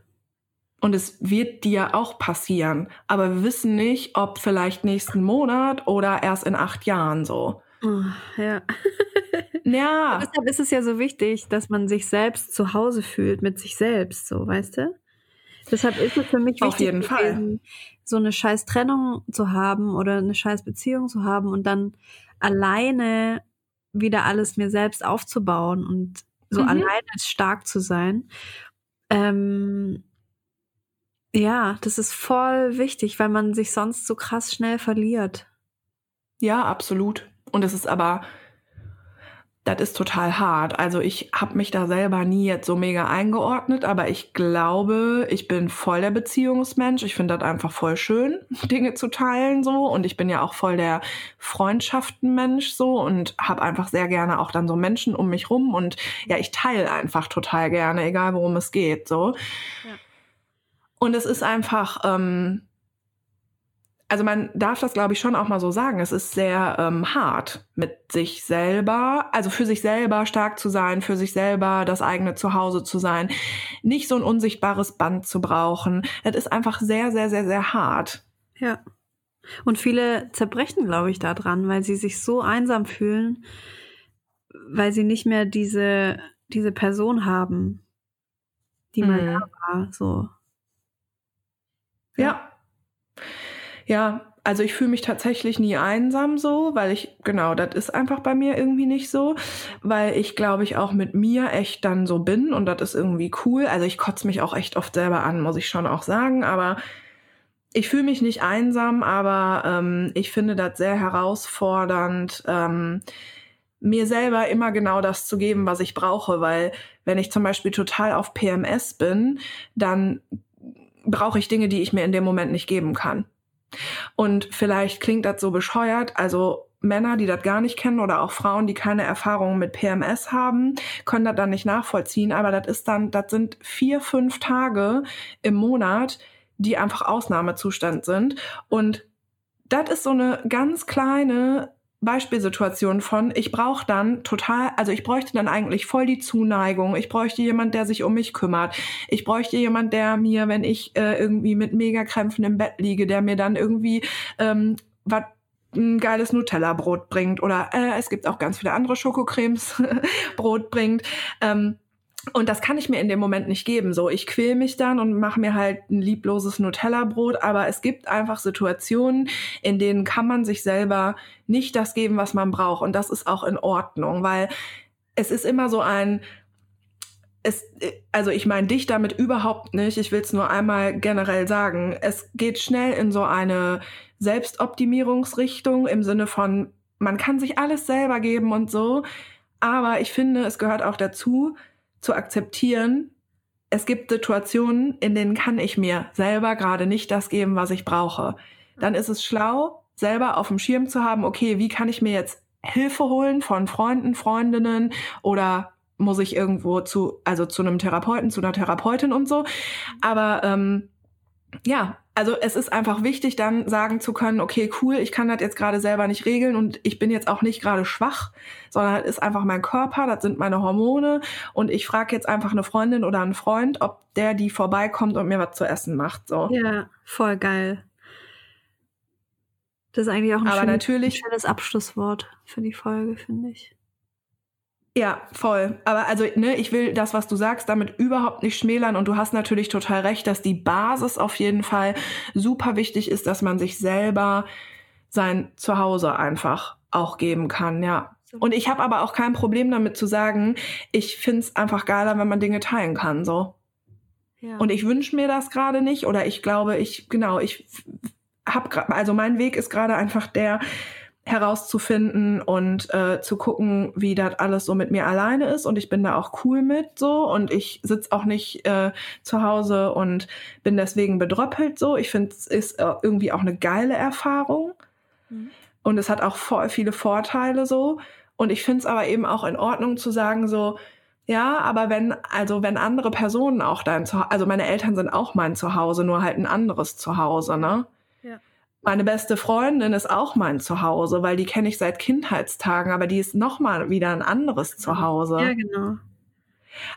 Und es wird dir auch passieren. Aber wir wissen nicht, ob vielleicht nächsten Monat oder erst in acht Jahren so. Oh, ja. Ja, Deshalb ist es ja so wichtig, dass man sich selbst zu Hause fühlt mit sich selbst, so, weißt du? Deshalb ist es für mich Auf wichtig, jeden Fall. gewesen, so eine scheiß Trennung zu haben oder eine scheiß Beziehung zu haben und dann alleine wieder alles mir selbst aufzubauen und so Mhm. alleine stark zu sein. Ähm, ja, das ist voll wichtig, weil man sich sonst so krass schnell verliert. Ja, absolut. Und es ist aber, das ist total hart. Also ich habe mich da selber nie jetzt so mega eingeordnet, aber ich glaube, ich bin voll der Beziehungsmensch. Ich finde das einfach voll schön, Dinge zu teilen so. Und ich bin ja auch voll der Freundschaftenmensch so und habe einfach sehr gerne auch dann so Menschen um mich rum. Und ja, ich teile einfach total gerne, egal worum es geht so. Ja. Und es ist einfach, ähm, also man darf das, glaube ich, schon auch mal so sagen. Es ist sehr ähm, hart mit sich selber, also für sich selber stark zu sein, für sich selber das eigene Zuhause zu sein, nicht so ein unsichtbares Band zu brauchen. Das ist einfach sehr, sehr, sehr, sehr hart. Ja. Und viele zerbrechen, glaube ich, daran, weil sie sich so einsam fühlen, weil sie nicht mehr diese, diese Person haben, die mal Mhm. da war. So. Ja. Ja, also ich fühle mich tatsächlich nie einsam so, weil ich, genau, das ist einfach bei mir irgendwie nicht so, weil ich glaube ich auch mit mir echt dann so bin und das ist irgendwie cool. Also ich kotze mich auch echt oft selber an, muss ich schon auch sagen, aber ich fühle mich nicht einsam, aber ähm, ich finde das sehr herausfordernd, ähm, mir selber immer genau das zu geben, was ich brauche, weil wenn ich zum Beispiel total auf PMS bin, dann brauche ich Dinge, die ich mir in dem Moment nicht geben kann. Und vielleicht klingt das so bescheuert, also Männer, die das gar nicht kennen oder auch Frauen, die keine Erfahrungen mit PMS haben, können das dann nicht nachvollziehen. Aber das ist dann, das sind vier, fünf Tage im Monat, die einfach Ausnahmezustand sind. Und das ist so eine ganz kleine Beispielsituation von, ich brauche dann total, also ich bräuchte dann eigentlich voll die Zuneigung. Ich bräuchte jemand, der sich um mich kümmert. Ich bräuchte jemand, der mir, wenn ich äh, irgendwie mit Megakrämpfen im Bett liege, der mir dann irgendwie ähm, was ein geiles Nutella-Brot bringt oder äh, es gibt auch ganz viele andere Schokocremes Brot bringt. Ähm, und das kann ich mir in dem Moment nicht geben. So, ich quäl mich dann und mache mir halt ein liebloses Nutella-Brot. Aber es gibt einfach Situationen, in denen kann man sich selber nicht das geben, was man braucht. Und das ist auch in Ordnung, weil es ist immer so ein, es, also ich meine dich damit überhaupt nicht. Ich will es nur einmal generell sagen. Es geht schnell in so eine Selbstoptimierungsrichtung im Sinne von, man kann sich alles selber geben und so. Aber ich finde, es gehört auch dazu, zu akzeptieren, es gibt Situationen, in denen kann ich mir selber gerade nicht das geben, was ich brauche. Dann ist es schlau, selber auf dem Schirm zu haben, okay, wie kann ich mir jetzt Hilfe holen von Freunden, Freundinnen oder muss ich irgendwo zu, also zu einem Therapeuten, zu einer Therapeutin und so. Aber ähm, ja, also es ist einfach wichtig, dann sagen zu können, okay, cool, ich kann das jetzt gerade selber nicht regeln und ich bin jetzt auch nicht gerade schwach, sondern das ist einfach mein Körper, das sind meine Hormone und ich frage jetzt einfach eine Freundin oder einen Freund, ob der die vorbeikommt und mir was zu essen macht. So. Ja, voll geil. Das ist eigentlich auch ein, schönes, natürlich, schönes Abschlusswort für die Folge, finde ich. Ja, voll. Aber also, ne, ich will das, was du sagst, damit überhaupt nicht schmälern. Und du hast natürlich total recht, dass die Basis auf jeden Fall super wichtig ist, dass man sich selber sein Zuhause einfach auch geben kann, ja. Und ich habe aber auch kein Problem damit zu sagen, ich find's einfach geiler, wenn man Dinge teilen kann, so. Ja. Und ich wünsche mir das gerade nicht oder ich glaube, ich, genau, ich hab gerade, also mein Weg ist gerade einfach der, herauszufinden und äh, zu gucken, wie das alles so mit mir alleine ist. Und ich bin da auch cool mit so. Und ich sitz auch nicht äh, zu Hause und bin deswegen bedröppelt so. Ich finde, es ist äh, irgendwie auch eine geile Erfahrung. Mhm. Und es hat auch voll viele Vorteile so. Und ich finde es aber eben auch in Ordnung zu sagen so, ja, aber wenn, also wenn andere Personen auch dein Zuhause, also meine Eltern sind auch mein Zuhause, nur halt ein anderes Zuhause, ne? Meine beste Freundin ist auch mein Zuhause, weil die kenne ich seit Kindheitstagen, aber die ist nochmal wieder ein anderes Zuhause. Ja, genau.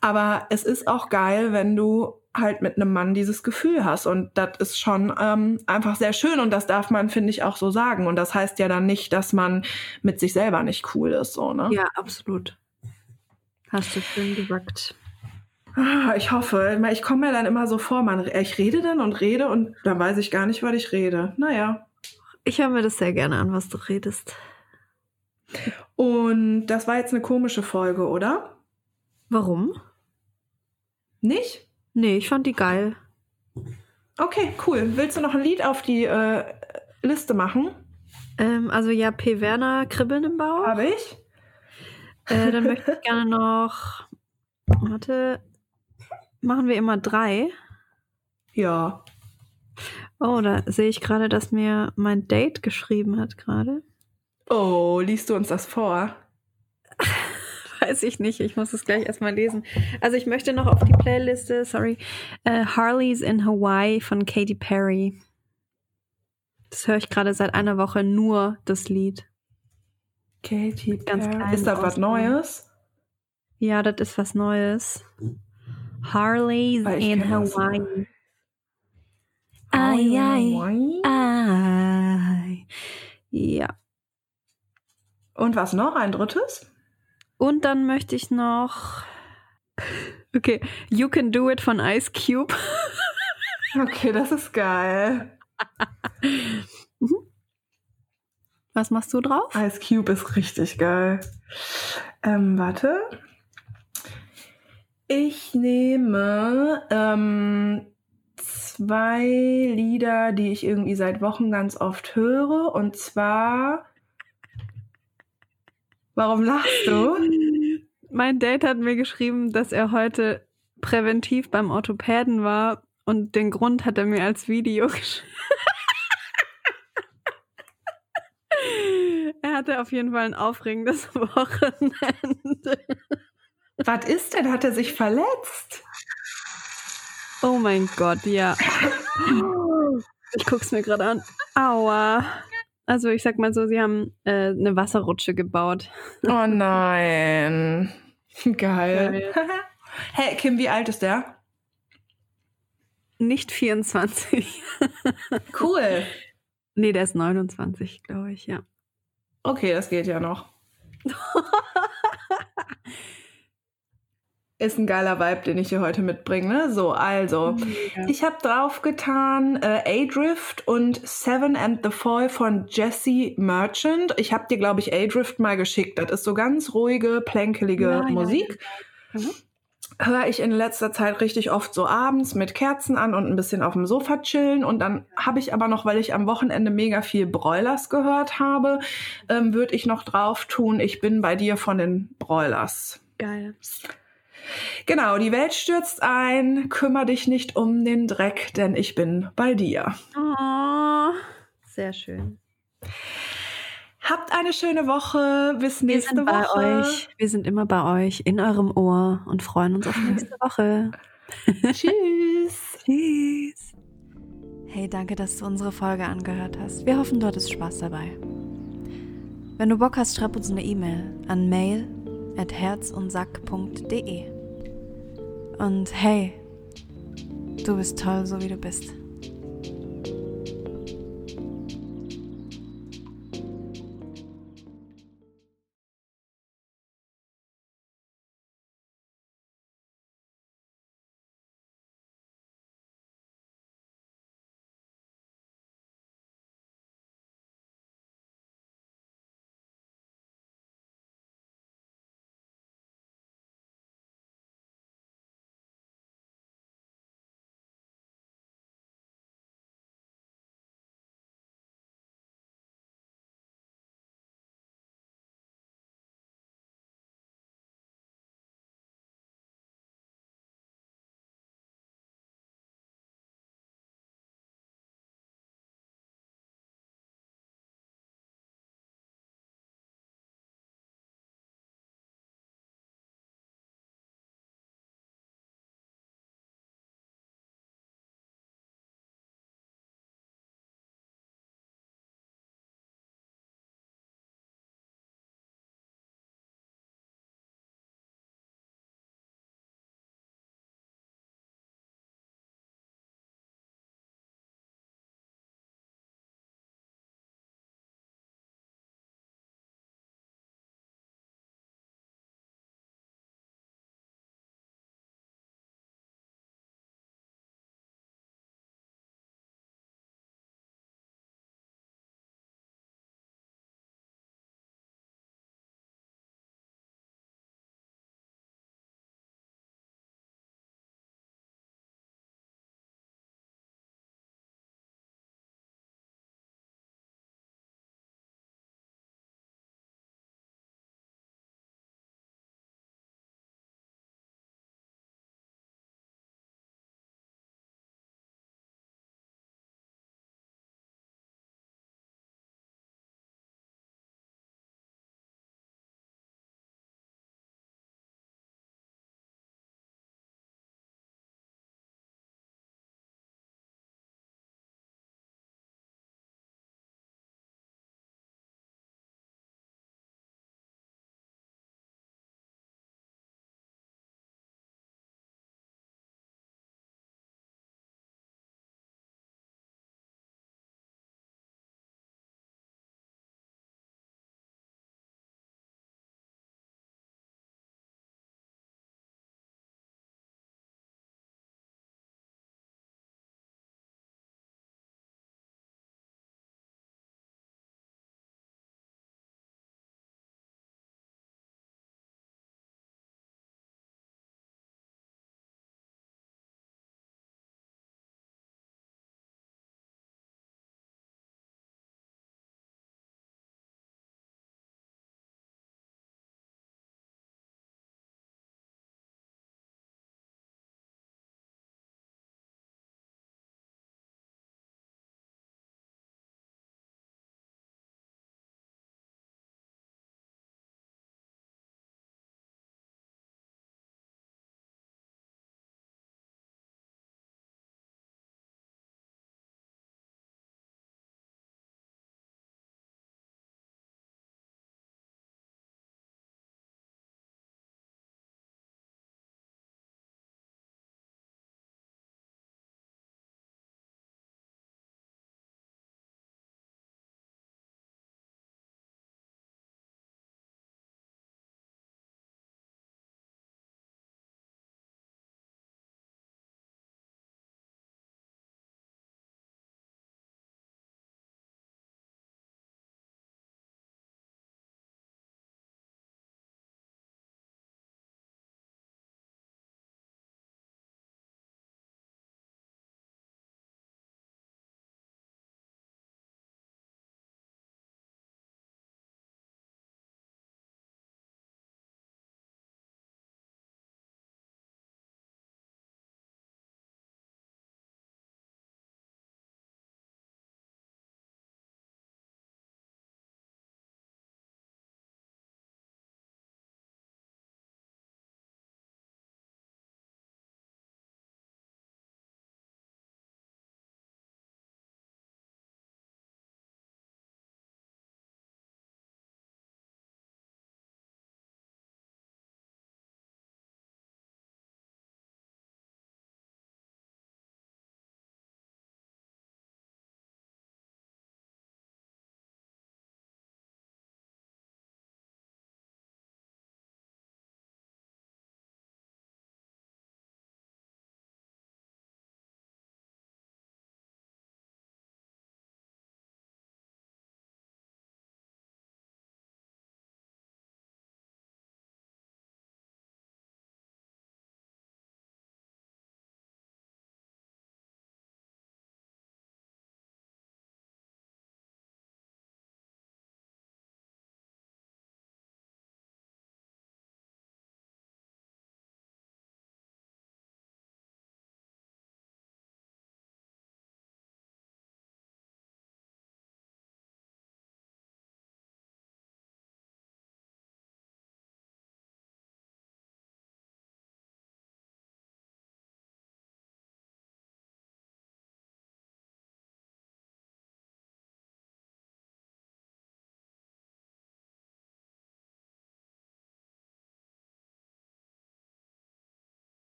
Aber es ist auch geil, wenn du halt mit einem Mann dieses Gefühl hast. Und das ist schon ähm, einfach sehr schön und das darf man, finde ich, auch so sagen. Und das heißt ja dann nicht, dass man mit sich selber nicht cool ist, so, ne? Ja, absolut. Hast du schön gesagt. Ah, Ich hoffe, ich komme mir dann immer so vor, man, ich rede dann und rede und dann weiß ich gar nicht, was ich rede. Naja. Ich höre mir das sehr gerne an, was du redest. Und das war jetzt eine komische Folge, oder? Warum? Nicht? Nee, ich fand die geil. Okay, cool. Willst du noch ein Lied auf die äh, Liste machen? Ähm, also ja, P. Werner, Kribbeln im Bauch. Habe ich. Äh, dann möchte ich gerne noch. Warte. Machen wir immer drei. Ja. Oh, da sehe ich gerade, dass mir mein Date geschrieben hat gerade. Oh, liest du uns das vor? Weiß ich nicht, ich muss es gleich erstmal lesen. Also ich möchte noch auf die Playliste, sorry, äh, Harley's in Hawaii von Katy Perry. Das höre ich gerade seit einer Woche nur, das Lied. Katy Ganz Perry. klein Ist das was. Neues? Ja, das ist was Neues. Harley's Ah, in Hawaii. Ai, ai. Hawaii? Ai. Ja. Und was noch? Ein drittes? Und dann möchte ich noch. Okay, You Can Do It von Ice Cube. Okay, das ist geil. Was machst du drauf? Ice Cube ist richtig geil. Ähm, warte. Ich nehme ähm, zwei Lieder, die ich irgendwie seit Wochen ganz oft höre. Und zwar Warum lachst du? Mein Date hat mir geschrieben, dass er heute präventiv beim Orthopäden war und den Grund hat er mir als Video geschrieben. er hatte auf jeden Fall ein aufregendes Wochenende. Was ist denn? Hat er sich verletzt? Oh mein Gott, ja. Ich guck's mir gerade an. Aua. Also ich sag mal so, sie haben äh, eine Wasserrutsche gebaut. Oh nein. Geil. hey, Kim, wie alt ist der? Nicht 24. Cool. Nee, der ist 29, glaube ich, ja. Okay, das geht ja noch. Ist ein geiler Vibe, den ich hier heute mitbringe. Ne? So, also, ja. ich habe draufgetan äh, A-Drift und Seven and the Fall von Jesse Merchant. Ich habe dir, glaube ich, A-Drift mal geschickt. Das ist so ganz ruhige, plänkelige ja, Musik. Ja, mhm. Höre ich in letzter Zeit richtig oft so abends mit Kerzen an und ein bisschen auf dem Sofa chillen. Und dann habe ich aber noch, weil ich am Wochenende mega viel Broilers gehört habe, ähm, würde ich noch drauf tun, ich bin bei dir von den Broilers. Geil. Genau, die Welt stürzt ein, kümmere dich nicht um den Dreck, denn ich bin bei dir. Oh, sehr schön. Habt eine schöne Woche. Bis nächste Wir sind Woche. Bei euch. Wir sind immer bei euch in eurem Ohr und freuen uns auf nächste Woche. Tschüss. Tschüss. Hey, danke, dass du unsere Folge angehört hast. Wir hoffen, du hattest Spaß dabei. Wenn du Bock hast, schreib uns eine E-Mail an mail at herzundsack.de. Und hey, du bist toll, so wie du bist.